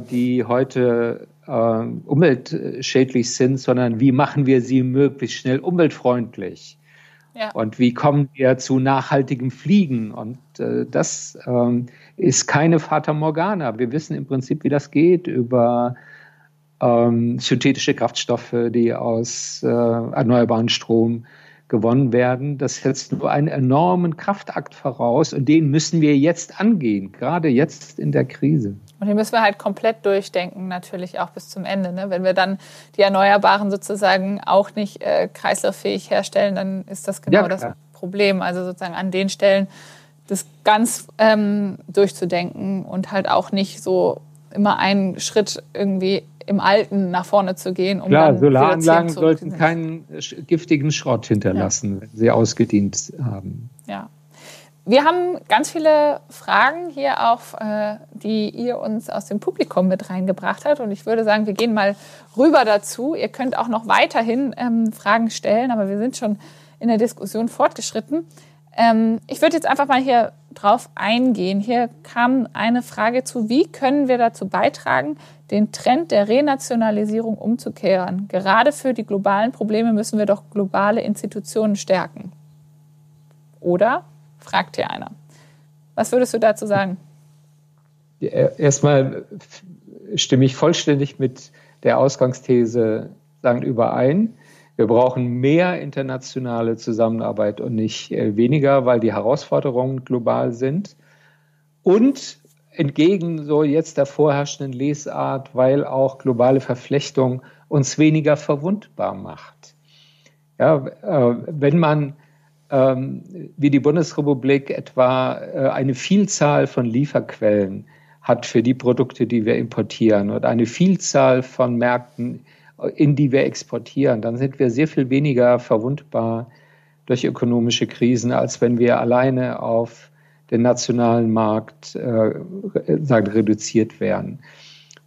die heute äh, umweltschädlich sind, sondern wie machen wir sie möglichst schnell umweltfreundlich? Ja. Und wie kommen wir zu nachhaltigem Fliegen? Und äh, das ähm, ist keine Fata Morgana. Wir wissen im Prinzip, wie das geht über ähm, synthetische Kraftstoffe, die aus äh, erneuerbaren Strom gewonnen werden. Das setzt nur einen enormen Kraftakt voraus und den müssen wir jetzt angehen, gerade jetzt in der Krise. Und den müssen wir halt komplett durchdenken, natürlich auch bis zum Ende. Ne? Wenn wir dann die Erneuerbaren sozusagen auch nicht äh, kreislauffähig herstellen, dann ist das genau ja, das Problem. Also sozusagen an den Stellen das ganz ähm, durchzudenken und halt auch nicht so immer einen Schritt irgendwie im Alten nach vorne zu gehen. Um Klar, Solaranlagen sollten keinen giftigen Schrott hinterlassen, ja. wenn sie ausgedient haben. Ja. Wir haben ganz viele Fragen hier auch, äh, die ihr uns aus dem Publikum mit reingebracht habt. Und ich würde sagen, wir gehen mal rüber dazu. Ihr könnt auch noch weiterhin ähm, Fragen stellen, aber wir sind schon in der Diskussion fortgeschritten. Ähm, ich würde jetzt einfach mal hier drauf eingehen. Hier kam eine Frage zu, wie können wir dazu beitragen, den Trend der Renationalisierung umzukehren? Gerade für die globalen Probleme müssen wir doch globale Institutionen stärken. Oder? Fragt hier einer. Was würdest du dazu sagen? Erstmal stimme ich vollständig mit der Ausgangsthese sagen, überein. Wir brauchen mehr internationale Zusammenarbeit und nicht äh, weniger, weil die Herausforderungen global sind. Und entgegen so jetzt der vorherrschenden Lesart, weil auch globale Verflechtung uns weniger verwundbar macht. Ja, äh, wenn man ähm, wie die Bundesrepublik etwa äh, eine Vielzahl von Lieferquellen hat für die Produkte, die wir importieren und eine Vielzahl von Märkten in die wir exportieren, dann sind wir sehr viel weniger verwundbar durch ökonomische Krisen, als wenn wir alleine auf den nationalen Markt äh, sagen, reduziert werden.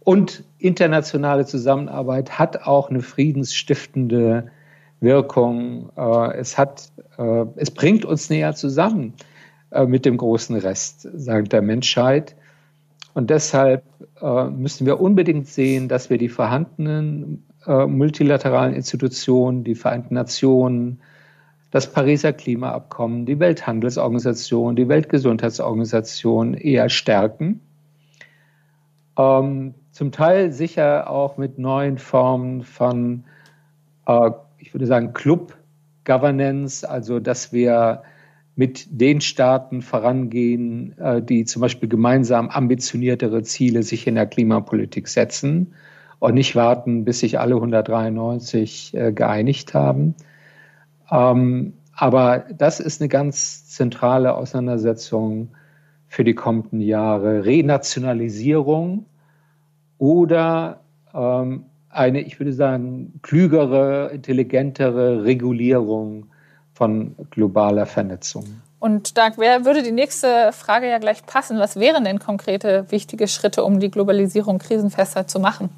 Und internationale Zusammenarbeit hat auch eine friedensstiftende Wirkung. Äh, es, hat, äh, es bringt uns näher zusammen äh, mit dem großen Rest sagen, der Menschheit. Und deshalb äh, müssen wir unbedingt sehen, dass wir die vorhandenen äh, multilateralen Institutionen, die Vereinten Nationen, das Pariser Klimaabkommen, die Welthandelsorganisation, die Weltgesundheitsorganisation eher stärken. Ähm, zum Teil sicher auch mit neuen Formen von, äh, ich würde sagen, Club Governance, also dass wir mit den Staaten vorangehen, äh, die zum Beispiel gemeinsam ambitioniertere Ziele sich in der Klimapolitik setzen und nicht warten, bis sich alle 193 äh, geeinigt haben. Ähm, aber das ist eine ganz zentrale Auseinandersetzung für die kommenden Jahre. Renationalisierung oder ähm, eine, ich würde sagen, klügere, intelligentere Regulierung von globaler Vernetzung. Und da würde die nächste Frage ja gleich passen. Was wären denn konkrete wichtige Schritte, um die Globalisierung krisenfester zu machen?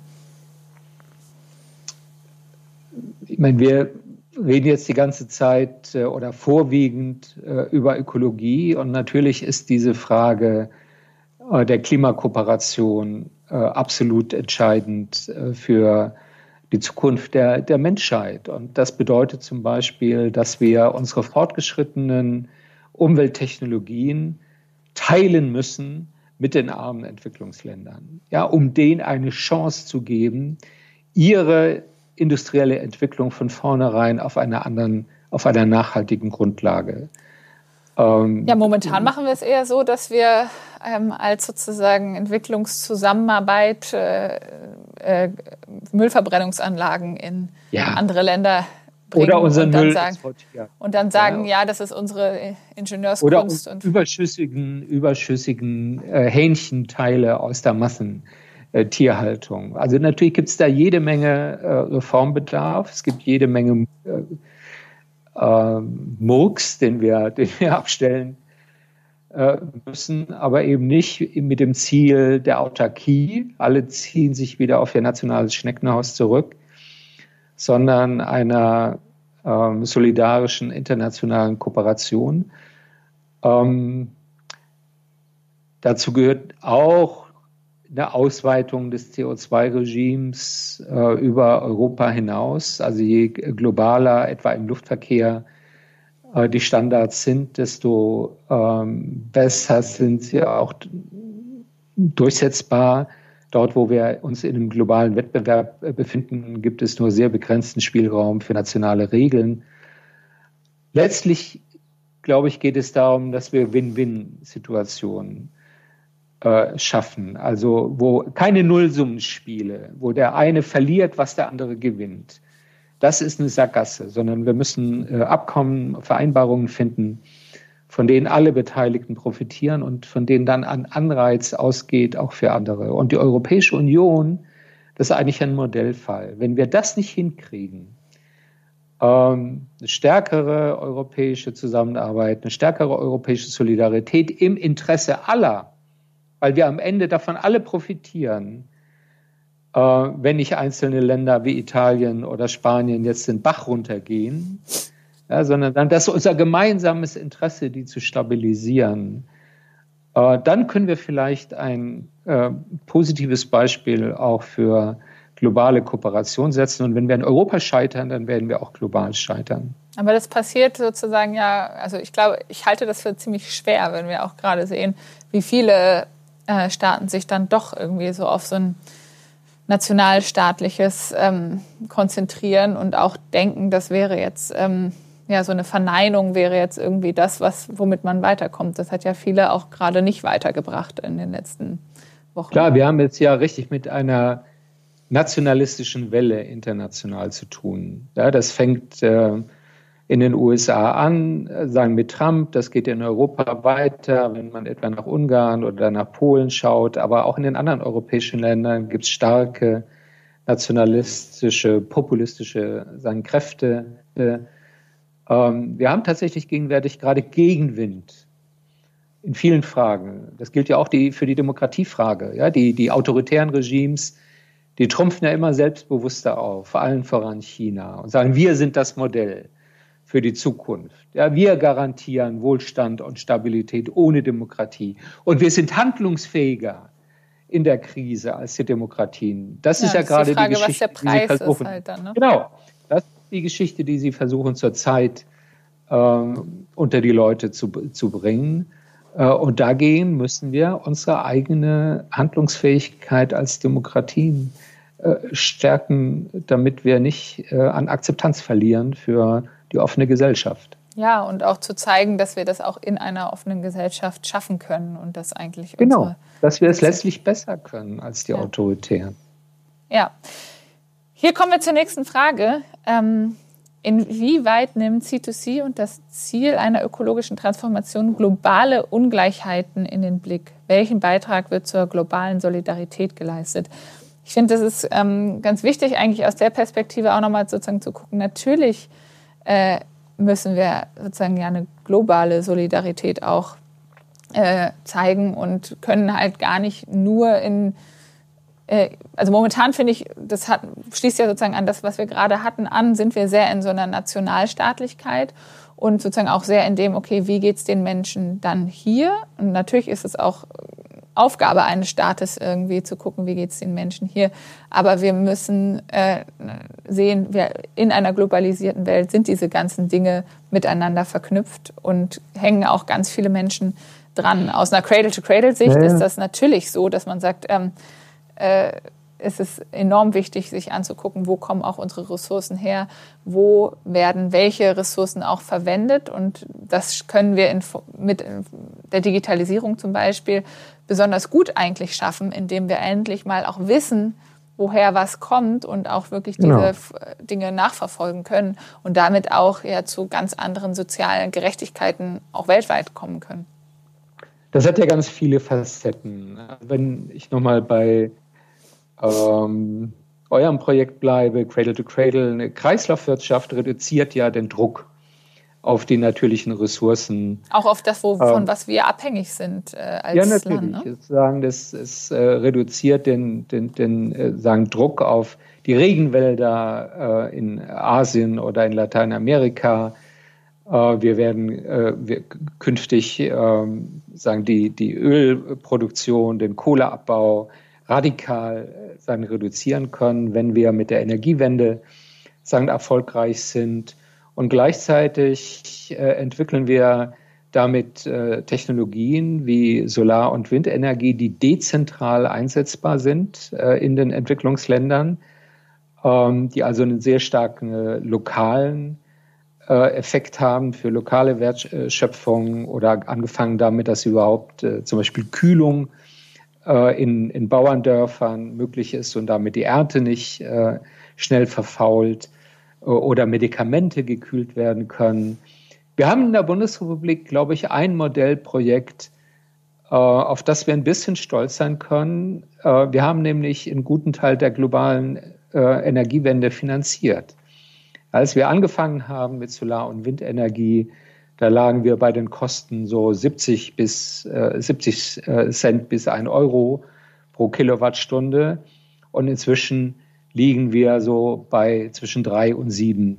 Ich meine, wir reden jetzt die ganze Zeit äh, oder vorwiegend äh, über Ökologie und natürlich ist diese Frage äh, der Klimakooperation absolut entscheidend für die Zukunft der, der Menschheit. Und das bedeutet zum Beispiel, dass wir unsere fortgeschrittenen Umwelttechnologien teilen müssen mit den armen Entwicklungsländern, ja, um denen eine Chance zu geben, ihre industrielle Entwicklung von vornherein auf einer anderen, auf einer nachhaltigen Grundlage. Ähm, ja, momentan machen wir es eher so, dass wir ähm, als sozusagen Entwicklungszusammenarbeit äh, äh, Müllverbrennungsanlagen in ja. andere Länder bringen oder unseren und dann Müll sagen, und dann sagen, ja. ja. das ist unsere Ingenieurskunst oder und überschüssigen überschüssigen äh, Hähnchenteile aus der Massen äh, Tierhaltung. Also natürlich gibt es da jede Menge äh, Reformbedarf. Es gibt jede Menge äh, äh Murks, den wir, den wir abstellen äh, müssen, aber eben nicht mit dem Ziel der Autarkie. Alle ziehen sich wieder auf ihr nationales Schneckenhaus zurück, sondern einer ähm, solidarischen internationalen Kooperation. Ähm, dazu gehört auch eine Ausweitung des CO2-Regimes äh, über Europa hinaus. Also je globaler etwa im Luftverkehr äh, die Standards sind, desto ähm, besser sind sie auch durchsetzbar. Dort, wo wir uns in einem globalen Wettbewerb äh, befinden, gibt es nur sehr begrenzten Spielraum für nationale Regeln. Letztlich, glaube ich, geht es darum, dass wir Win-Win-Situationen äh, schaffen. Also wo keine Nullsummenspiele, wo der eine verliert, was der andere gewinnt. Das ist eine Sackgasse, sondern wir müssen äh, Abkommen, Vereinbarungen finden, von denen alle Beteiligten profitieren und von denen dann ein Anreiz ausgeht, auch für andere. Und die Europäische Union Das ist eigentlich ein Modellfall. Wenn wir das nicht hinkriegen, ähm, eine stärkere europäische Zusammenarbeit, eine stärkere europäische Solidarität im Interesse aller, weil wir am Ende davon alle profitieren, äh, wenn nicht einzelne Länder wie Italien oder Spanien jetzt den Bach runtergehen, ja, sondern dann das ist unser gemeinsames Interesse, die zu stabilisieren. Äh, dann können wir vielleicht ein äh, positives Beispiel auch für globale Kooperation setzen. Und wenn wir in Europa scheitern, dann werden wir auch global scheitern. Aber das passiert sozusagen ja, also ich glaube, ich halte das für ziemlich schwer, wenn wir auch gerade sehen, wie viele äh, Staaten sich dann doch irgendwie so auf so ein nationalstaatliches ähm, konzentrieren und auch denken, das wäre jetzt ähm, ja so eine Verneinung wäre jetzt irgendwie das, was womit man weiterkommt. Das hat ja viele auch gerade nicht weitergebracht in den letzten Wochen. Klar, wir haben jetzt ja richtig mit einer nationalistischen Welle international zu tun. Ja, das fängt äh, in den USA an, äh, sagen mit Trump, das geht in Europa weiter, wenn man etwa nach Ungarn oder nach Polen schaut, aber auch in den anderen europäischen Ländern gibt es starke nationalistische, populistische sagen, Kräfte. Äh, ähm, wir haben tatsächlich gegenwärtig gerade Gegenwind in vielen Fragen. Das gilt ja auch die, für die Demokratiefrage. Ja? Die, die autoritären Regimes die trumpfen ja immer selbstbewusster auf, vor allem voran China, und sagen, wir sind das Modell für die Zukunft. Ja, wir garantieren Wohlstand und Stabilität ohne Demokratie. Und wir sind handlungsfähiger in der Krise als die Demokratien. Das ja, ist ja das gerade die, Frage, die Geschichte, was der Preis die sie versuchen. Halt dann, ne? Genau, das ist die Geschichte, die sie versuchen zurzeit ähm, unter die Leute zu, zu bringen. Äh, und dagegen müssen wir unsere eigene Handlungsfähigkeit als Demokratien äh, stärken, damit wir nicht äh, an Akzeptanz verlieren für die offene Gesellschaft. Ja, und auch zu zeigen, dass wir das auch in einer offenen Gesellschaft schaffen können und das eigentlich. Genau, dass wir es letztlich besser können als die ja. Autoritären. Ja. Hier kommen wir zur nächsten Frage. Ähm, Inwieweit nimmt C2C und das Ziel einer ökologischen Transformation globale Ungleichheiten in den Blick? Welchen Beitrag wird zur globalen Solidarität geleistet? Ich finde, das ist ähm, ganz wichtig, eigentlich aus der Perspektive auch nochmal sozusagen zu gucken. Natürlich äh, müssen wir sozusagen ja eine globale Solidarität auch äh, zeigen und können halt gar nicht nur in äh, also momentan finde ich, das hat, schließt ja sozusagen an das, was wir gerade hatten, an, sind wir sehr in so einer Nationalstaatlichkeit und sozusagen auch sehr in dem, okay, wie geht es den Menschen dann hier? Und natürlich ist es auch Aufgabe eines Staates irgendwie zu gucken, wie geht es den Menschen hier. Aber wir müssen äh, sehen, wir in einer globalisierten Welt sind diese ganzen Dinge miteinander verknüpft und hängen auch ganz viele Menschen dran. Aus einer Cradle-to-Cradle-Sicht ja, ist das natürlich so, dass man sagt, ähm, äh, ist es enorm wichtig, sich anzugucken, wo kommen auch unsere Ressourcen her, wo werden welche Ressourcen auch verwendet. Und das können wir in, mit der Digitalisierung zum Beispiel besonders gut eigentlich schaffen, indem wir endlich mal auch wissen, woher was kommt und auch wirklich diese genau. Dinge nachverfolgen können und damit auch ja zu ganz anderen sozialen Gerechtigkeiten auch weltweit kommen können. Das hat ja ganz viele Facetten. Wenn ich nochmal bei ähm, eurem Projekt bleibe, Cradle to Cradle, eine Kreislaufwirtschaft reduziert ja den Druck auf die natürlichen Ressourcen. Auch auf das, wo, von ähm, was wir abhängig sind äh, als Ja, natürlich. Land, ne? sagen, das, es äh, reduziert den, den, den äh, sagen, Druck auf die Regenwälder äh, in Asien oder in Lateinamerika. Äh, wir werden äh, wir künftig ähm, sagen die, die Ölproduktion, den Kohleabbau radikal äh, sagen, reduzieren können, wenn wir mit der Energiewende sagen, erfolgreich sind. Und gleichzeitig äh, entwickeln wir damit äh, Technologien wie Solar- und Windenergie, die dezentral einsetzbar sind äh, in den Entwicklungsländern, ähm, die also einen sehr starken äh, lokalen äh, Effekt haben für lokale Wertschöpfung oder angefangen damit, dass überhaupt zum Beispiel Kühlung äh, in, in Bauerndörfern möglich ist und damit die Ernte nicht äh, schnell verfault. äh, oder Medikamente gekühlt werden können. Wir haben in der Bundesrepublik, glaube ich, ein Modellprojekt, auf das wir ein bisschen stolz sein können. Äh, wir haben nämlich einen guten Teil der globalen äh, Energiewende finanziert. Als wir angefangen haben mit Solar- und Windenergie, da lagen wir bei den Kosten so 70 bis äh, 70 äh, Cent bis 1 Euro pro Kilowattstunde. Und inzwischen liegen wir so bei zwischen 3 und 7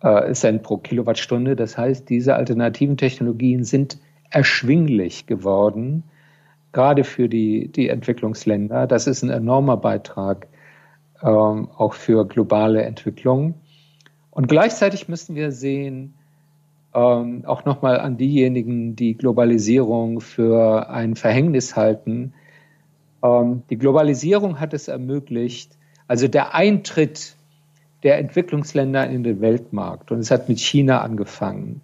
äh, Cent pro Kilowattstunde. Das heißt, diese alternativen Technologien sind erschwinglich geworden, gerade für die, die Entwicklungsländer. Das ist ein enormer Beitrag ähm, auch für globale Entwicklung. Und gleichzeitig müssen wir sehen, ähm, auch nochmal an diejenigen, die Globalisierung für ein Verhängnis halten. Ähm, die Globalisierung hat es ermöglicht, also der Eintritt der Entwicklungsländer in den Weltmarkt, und es hat mit China angefangen,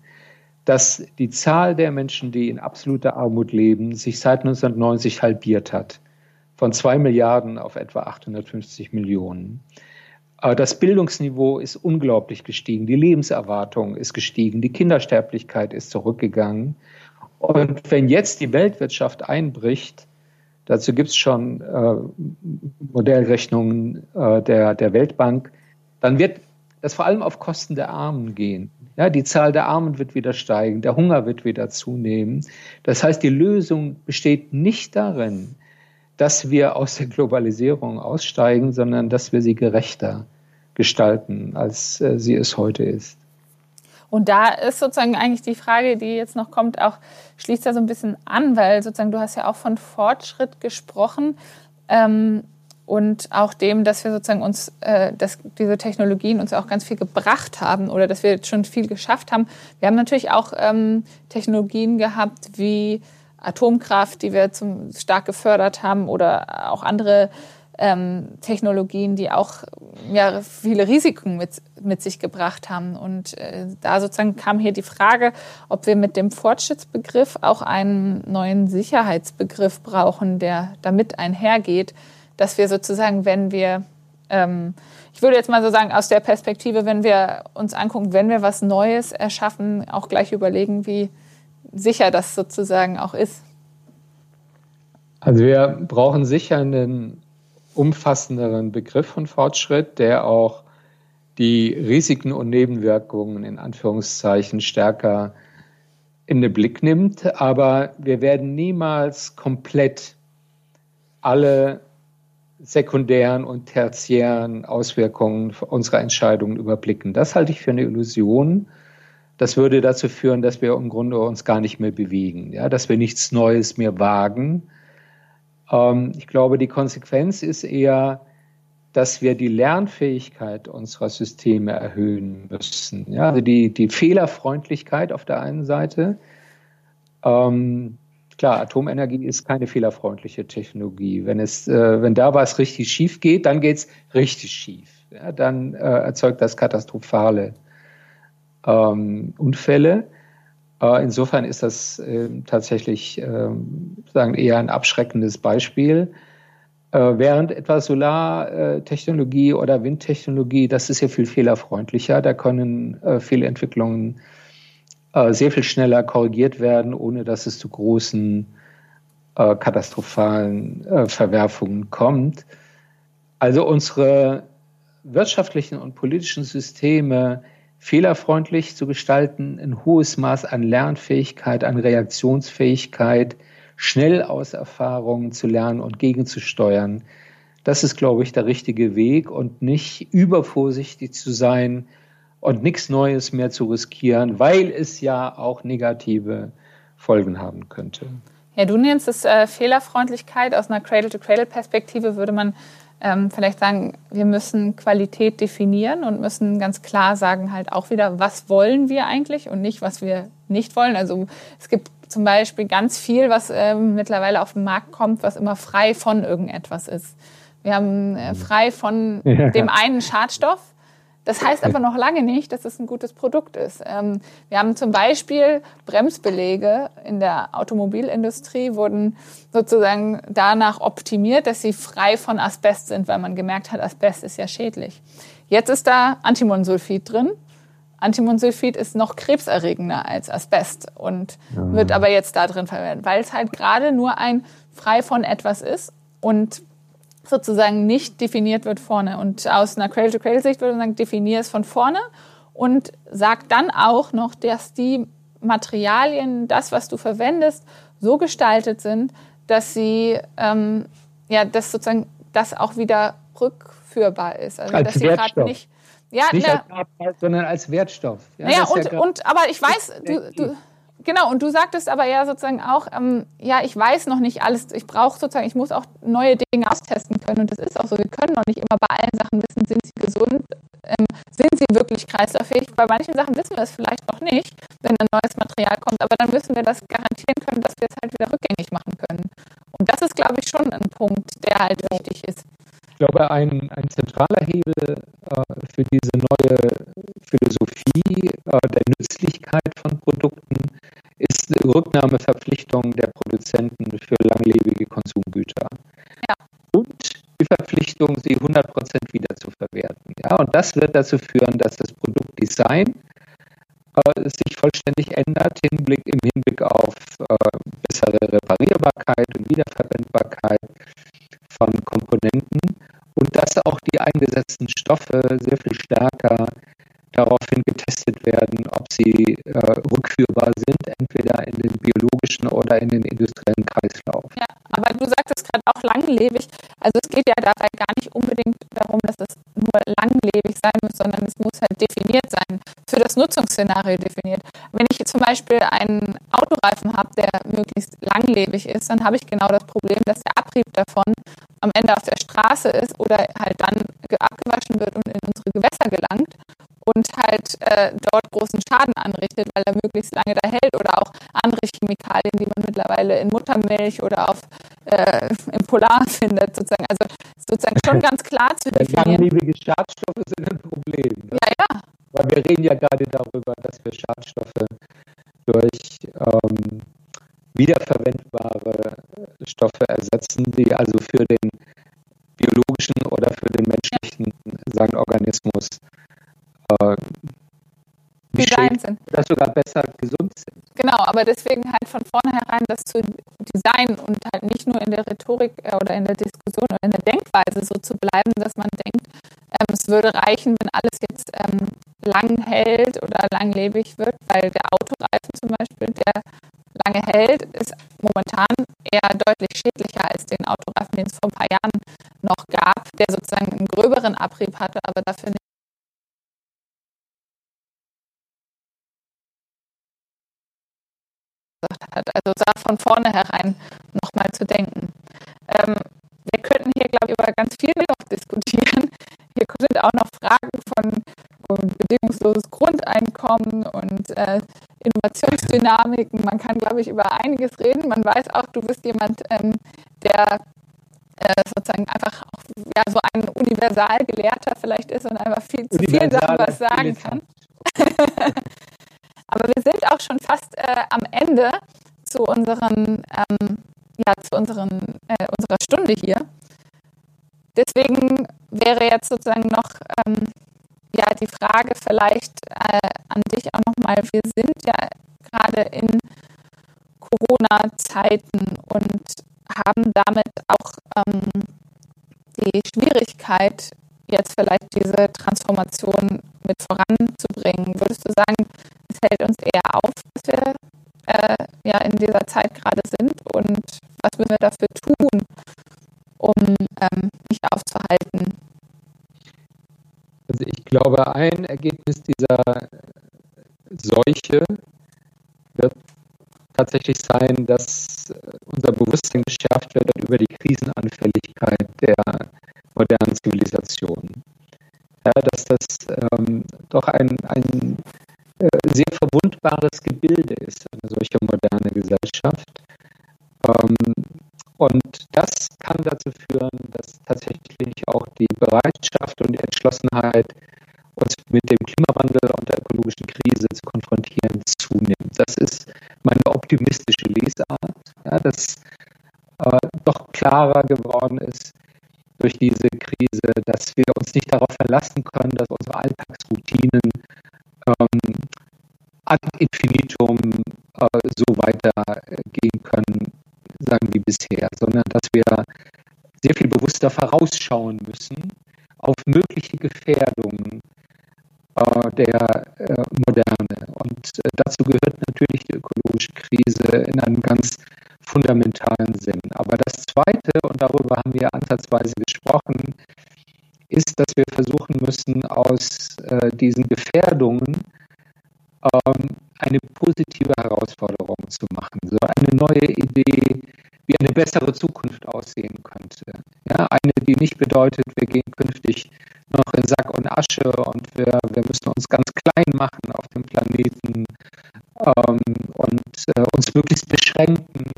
dass die Zahl der Menschen, die in absoluter Armut leben, sich seit 1990 halbiert hat. Von zwei Milliarden auf etwa 850 Millionen. Das Bildungsniveau ist unglaublich gestiegen, die Lebenserwartung ist gestiegen, die Kindersterblichkeit ist zurückgegangen. Und wenn jetzt die Weltwirtschaft einbricht, dazu gibt es schon äh, Modellrechnungen äh, der, der Weltbank, dann wird das vor allem auf Kosten der Armen gehen. Ja, die Zahl der Armen wird wieder steigen, der Hunger wird wieder zunehmen. Das heißt, die Lösung besteht nicht darin, dass wir aus der Globalisierung aussteigen, sondern dass wir sie gerechter gestalten, als äh, sie es heute ist. Und da ist sozusagen eigentlich die Frage, die jetzt noch kommt, auch schließt da so ein bisschen an, weil sozusagen du hast ja auch von Fortschritt gesprochen ähm, und auch dem, dass wir sozusagen uns, äh, dass diese Technologien uns auch ganz viel gebracht haben oder dass wir jetzt schon viel geschafft haben. Wir haben natürlich auch ähm, Technologien gehabt wie Atomkraft, die wir zum, stark gefördert haben oder auch andere ähm, Technologien, die auch ja, viele Risiken mit, mit sich gebracht haben. Und äh, da sozusagen kam hier die Frage, ob wir mit dem Fortschrittsbegriff auch einen neuen Sicherheitsbegriff brauchen, der damit einhergeht, dass wir sozusagen, wenn wir, ähm, ich würde jetzt mal so sagen, aus der Perspektive, wenn wir uns angucken, wenn wir was Neues erschaffen, auch gleich überlegen, wie sicher das sozusagen auch ist. Also wir brauchen sicher einen umfassenderen Begriff von Fortschritt, der auch die Risiken und Nebenwirkungen in Anführungszeichen stärker in den Blick nimmt. Aber wir werden niemals komplett alle sekundären und tertiären Auswirkungen unserer Entscheidungen überblicken. Das halte ich für eine Illusion. Das würde dazu führen, dass wir im Grunde uns gar nicht mehr bewegen, ja, dass wir nichts Neues mehr wagen, ähm, ich glaube, die Konsequenz ist eher, dass wir die Lernfähigkeit unserer Systeme erhöhen müssen. Ja, also die, die Fehlerfreundlichkeit auf der einen Seite. Ähm, klar, Atomenergie ist keine fehlerfreundliche Technologie. Wenn, es, äh, wenn da was richtig schief geht, dann geht es richtig schief. Ja, dann äh, erzeugt das katastrophale ähm, Unfälle. Äh, insofern ist das ähm, tatsächlich ähm, sagen eher ein abschreckendes Beispiel. Äh, während etwa Solartechnologie oder Windtechnologie, das ist ja viel fehlerfreundlicher. Da können äh, Fehlentwicklungen sehr viel schneller korrigiert werden, ohne dass es zu großen katastrophalen Verwerfungen kommt. Also unsere wirtschaftlichen und politischen Systeme fehlerfreundlich zu gestalten, ein hohes Maß an Lernfähigkeit, an Reaktionsfähigkeit, schnell aus Erfahrungen zu lernen und gegenzusteuern. Das ist, glaube ich, der richtige Weg und nicht übervorsichtig zu sein und nichts Neues mehr zu riskieren, weil es ja auch negative Folgen haben könnte. Ja, du nennst es äh, Fehlerfreundlichkeit. Aus einer Cradle-to-Cradle-Perspektive würde man ähm, vielleicht sagen, wir müssen Qualität definieren und müssen ganz klar sagen halt auch wieder, was wollen wir eigentlich und nicht, was wir nicht wollen. Also es gibt zum Beispiel ganz viel, was ähm, mittlerweile auf den Markt kommt, was immer frei von irgendetwas ist. Wir haben äh, frei von ja. dem einen Schadstoff das heißt aber noch lange nicht, dass es ein gutes Produkt ist. Ähm, wir haben zum Beispiel Bremsbelege in der Automobilindustrie wurden sozusagen danach optimiert, dass sie frei von Asbest sind, weil man gemerkt hat, Asbest ist ja schädlich. Jetzt ist da Antimonsulfid drin. Antimonsulfid ist noch krebserregender als Asbest und wird aber jetzt da drin verwendet, weil es halt gerade nur ein frei von etwas ist und sozusagen nicht definiert wird vorne. Und aus einer Cradle-to-Cradle-Sicht würde man sagen, definiere es von vorne und sag dann auch noch, dass die Materialien, das, was du verwendest, so gestaltet sind, dass sie, ähm, ja, dass sozusagen das auch wieder rückführbar ist. Also, als dass sie gerade nicht, ja, nicht na, als Abfall, sondern als Wertstoff. Ja, naja, und, ja und, aber ich weiß, du, du, Genau, und du sagtest aber ja sozusagen auch, ähm, ja, ich weiß noch nicht alles, ich brauche sozusagen, ich muss auch neue Dinge austesten können und das ist auch so, wir können noch nicht immer bei allen Sachen wissen, sind sie gesund, ähm, sind sie wirklich kreislauffähig. Bei manchen Sachen wissen wir es vielleicht noch nicht, wenn ein neues Material kommt, aber dann müssen wir das garantieren können, dass wir es halt wieder rückgängig machen können. Und das ist, glaube ich, schon ein Punkt, der halt wichtig ist. Ich glaube, ein, ein zentraler Hebel äh, für diese neue Philosophie äh, der Nützlichkeit von Produkten ist die Rücknahmeverpflichtung der Produzenten für langlebige Konsumgüter. Ja. Und die Verpflichtung, sie 100% wieder zu verwerten. Ja, und das wird dazu führen, dass das Produktdesign äh, sich vollständig ändert Hinblick, im Hinblick auf äh, bessere Reparierbarkeit und Wiederverwendbarkeit von Komponenten und dass auch die eingesetzten Stoffe sehr viel stärker daraufhin getestet werden, ob sie äh, rückführbar sind, entweder in den biologischen oder in den industriellen Kreislauf. Ja, aber du sagtest gerade auch langlebig. Also es geht ja dabei gar nicht unbedingt darum, dass es nur langlebig sein muss, sondern es muss halt definiert sein, für das Nutzungsszenario definiert. Wenn ich zum Beispiel einen Autoreifen habe, der möglichst langlebig ist, dann habe ich genau das Problem, dass der Abrieb davon am Ende auf der Straße ist oder halt dann abgewaschen wird und in unsere Gewässer gelangt und halt äh, dort großen Schaden anrichtet, weil er möglichst lange da hält oder auch andere Chemikalien, die man mittlerweile in Muttermilch oder auf, äh, im Polar findet, sozusagen. Also sozusagen schon ganz klar zu definieren. Langlebige Schadstoffe sind ein Problem. Ne? Ja, ja. Weil wir reden ja gerade darüber, dass wir Schadstoffe durch ähm, wiederverwendbare Stoffe ersetzen, die also für den biologischen oder für den menschlichen sagen, Organismus äh, Design sind. Oder sogar besser gesund sind. Genau, aber deswegen halt von vornherein das zu designen und halt nicht nur in der Rhetorik äh, oder in der Diskussion oder in der Denkweise so zu bleiben, dass man denkt, ähm, es würde reichen, wenn alles jetzt ähm, lang hält oder langlebig wird, weil der Autoreifen zum Beispiel, der lange hält, ist momentan eher deutlich schädlicher als den Autoreifen, den es vor ein paar Jahren noch gab, der sozusagen einen gröberen Abrieb hatte, aber dafür hat. Also da von vornherein nochmal zu denken. Ähm, wir könnten hier, glaube ich, über ganz viel noch diskutieren. Hier sind auch noch Fragen von bedingungsloses Grundeinkommen und äh, Innovationsdynamiken. Man kann, glaube ich, über einiges reden. Man weiß auch, du bist jemand, ähm, der äh, sozusagen einfach auch ja, so ein Universalgelehrter vielleicht ist und einfach viel zu vielen Sachen was sagen kann. Aber wir sind auch schon fast äh, am Ende zu unseren, ähm, ja, zu unseren, äh, unserer Stunde hier. Deswegen wäre jetzt sozusagen noch ähm, ja, die Frage vielleicht äh, an dich auch nochmal. Wir sind ja gerade in Corona-Zeiten und haben damit auch ähm, die Schwierigkeit, jetzt vielleicht diese Transformation mit voranzubringen. Würdest du sagen, es hält uns eher auf, dass wir äh, ja in dieser Zeit gerade sind und was müssen wir dafür tun, um ähm, nicht aufzuhalten? Also ich glaube, ein Ergebnis dieser Seuche wird tatsächlich sein, dass unser Bewusstsein geschärft wird über die Krisenanfälligkeit der modernen Zivilisation. Ja, dass das ähm, doch ein, ein äh, sehr verwundbares Gebilde ist, eine solche moderne Gesellschaft. Ähm, und das kann dazu führen, dass tatsächlich auch die Bereitschaft und Entschlossenheit, uns mit dem Klimawandel und der ökologischen Krise zu konfrontieren, zunimmt. Das ist meine optimistische Lesart, ja, dass äh, doch klarer geworden ist durch diese Krise, dass wir uns nicht darauf verlassen können, dass unsere Alltagsroutinen ähm, infinitum äh, so weitergehen können, sagen wie bisher, sondern dass wir sehr viel bewusster vorausschauen müssen auf mögliche Gefährdungen äh, der äh, Moderne. Und äh, dazu gehört natürlich die ökologische Krise in einem ganz fundamentalen Sinn. Aber das Zweite, und darüber haben wir ansatzweise gesprochen, ist, dass wir versuchen müssen, aus äh, diesen Gefährdungen ähm, eine positive Herausforderung zu machen, so eine neue Idee, wie eine bessere Zukunft aussehen könnte. Ja, eine, die nicht bedeutet, wir gehen künftig noch in Sack und Asche und wir, wir müssen uns ganz klein machen auf dem Planeten ähm, und äh, uns möglichst beschränken,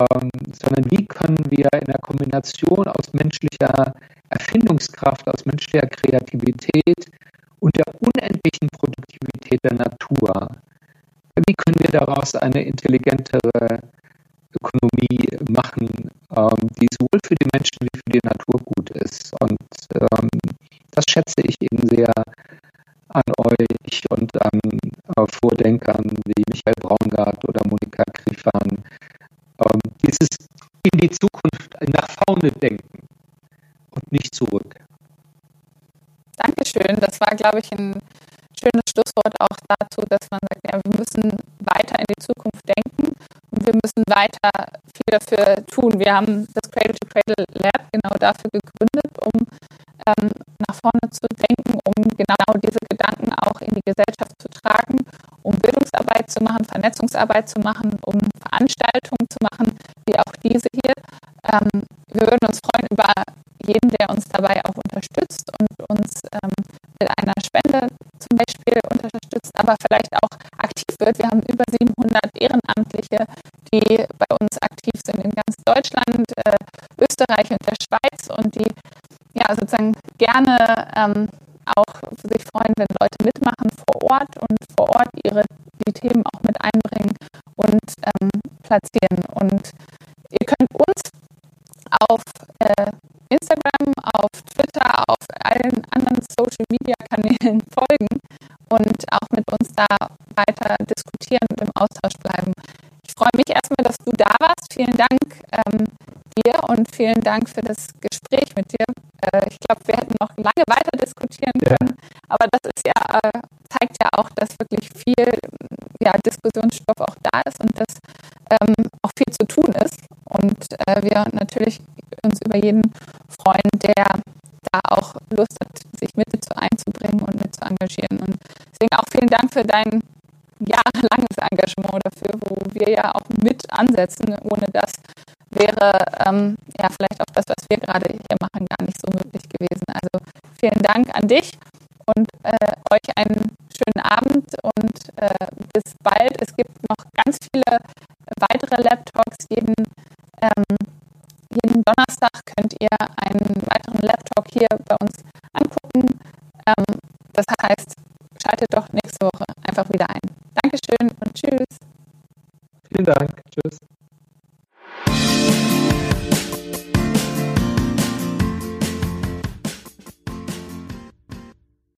ähm, sondern wie können wir in der Kombination aus menschlicher Erfindungskraft, aus menschlicher Kreativität und der unendlichen Produktivität der Natur, wie können wir daraus eine intelligentere Ökonomie machen, ähm, die sowohl für die Menschen wie für die Natur gut ist. Und ähm, das schätze ich eben sehr an euch und an äh, Vordenkern wie Michael Braungart oder Monika Griffan. Ähm, dieses in die Zukunft, nach vorne denken und nicht zurück. Dankeschön. Das war, glaube ich, ein schönes Schlusswort auch dazu, dass man sagt, ja, wir müssen weiter in die Zukunft denken und wir müssen weiter viel dafür tun. Wir haben das Cradle to Cradle Lab genau dafür gegründet, um ähm, nach vorne zu denken, um genau diese Gedanken auch in die Gesellschaft zu tragen, um Bildungsarbeit zu machen, Vernetzungsarbeit zu machen, um Veranstaltungen zu machen, wie auch diese hier. Ähm, wir würden uns freuen über jeden, der uns dabei auch unterstützt und uns ähm, mit einer Spende zum Beispiel unterstützt, aber vielleicht auch aktiv wird. Wir haben über 700 Ehrenamtliche, die bei uns aktiv sind in ganz Deutschland, äh, Österreich und der Schweiz und die ja sozusagen gerne ähm, auch sich freuen, wenn Leute mitmachen vor Ort und vor Ort ihre die Themen auch mit einbringen und ähm, platzieren. Und ihr könnt uns auf äh, Instagram, auf Twitter, auf allen anderen Social Media Kanälen folgen und auch mit uns da weiter diskutieren und im Austausch bleiben. Ich freue mich erstmal, dass du da warst. Vielen Dank ähm, dir und vielen Dank für das Gespräch mit dir. Äh, ich glaube, wir hätten noch lange weiter diskutieren können, ja. aber das ist ja, äh, zeigt ja auch, dass wirklich viel ja, Diskussionsstoff auch da ist und dass ähm, auch viel zu tun ist. Und äh, wir natürlich uns über jeden freuen, der auch Lust hat, sich mit einzubringen und mit zu engagieren. Und deswegen auch vielen Dank für dein jahrelanges Engagement dafür, wo wir ja auch mit ansetzen. Ohne das wäre ähm, ja vielleicht auch das, was wir gerade hier machen, gar nicht so möglich gewesen. Also vielen Dank an dich und äh, euch einen schönen Abend und äh, bis bald. Es gibt noch ganz viele weitere Laptalks jeden ähm, jeden Donnerstag könnt ihr einen weiteren Laptop hier bei uns angucken. Ähm, das heißt, schaltet doch nächste Woche einfach wieder ein. Dankeschön und tschüss. Vielen Dank. Tschüss.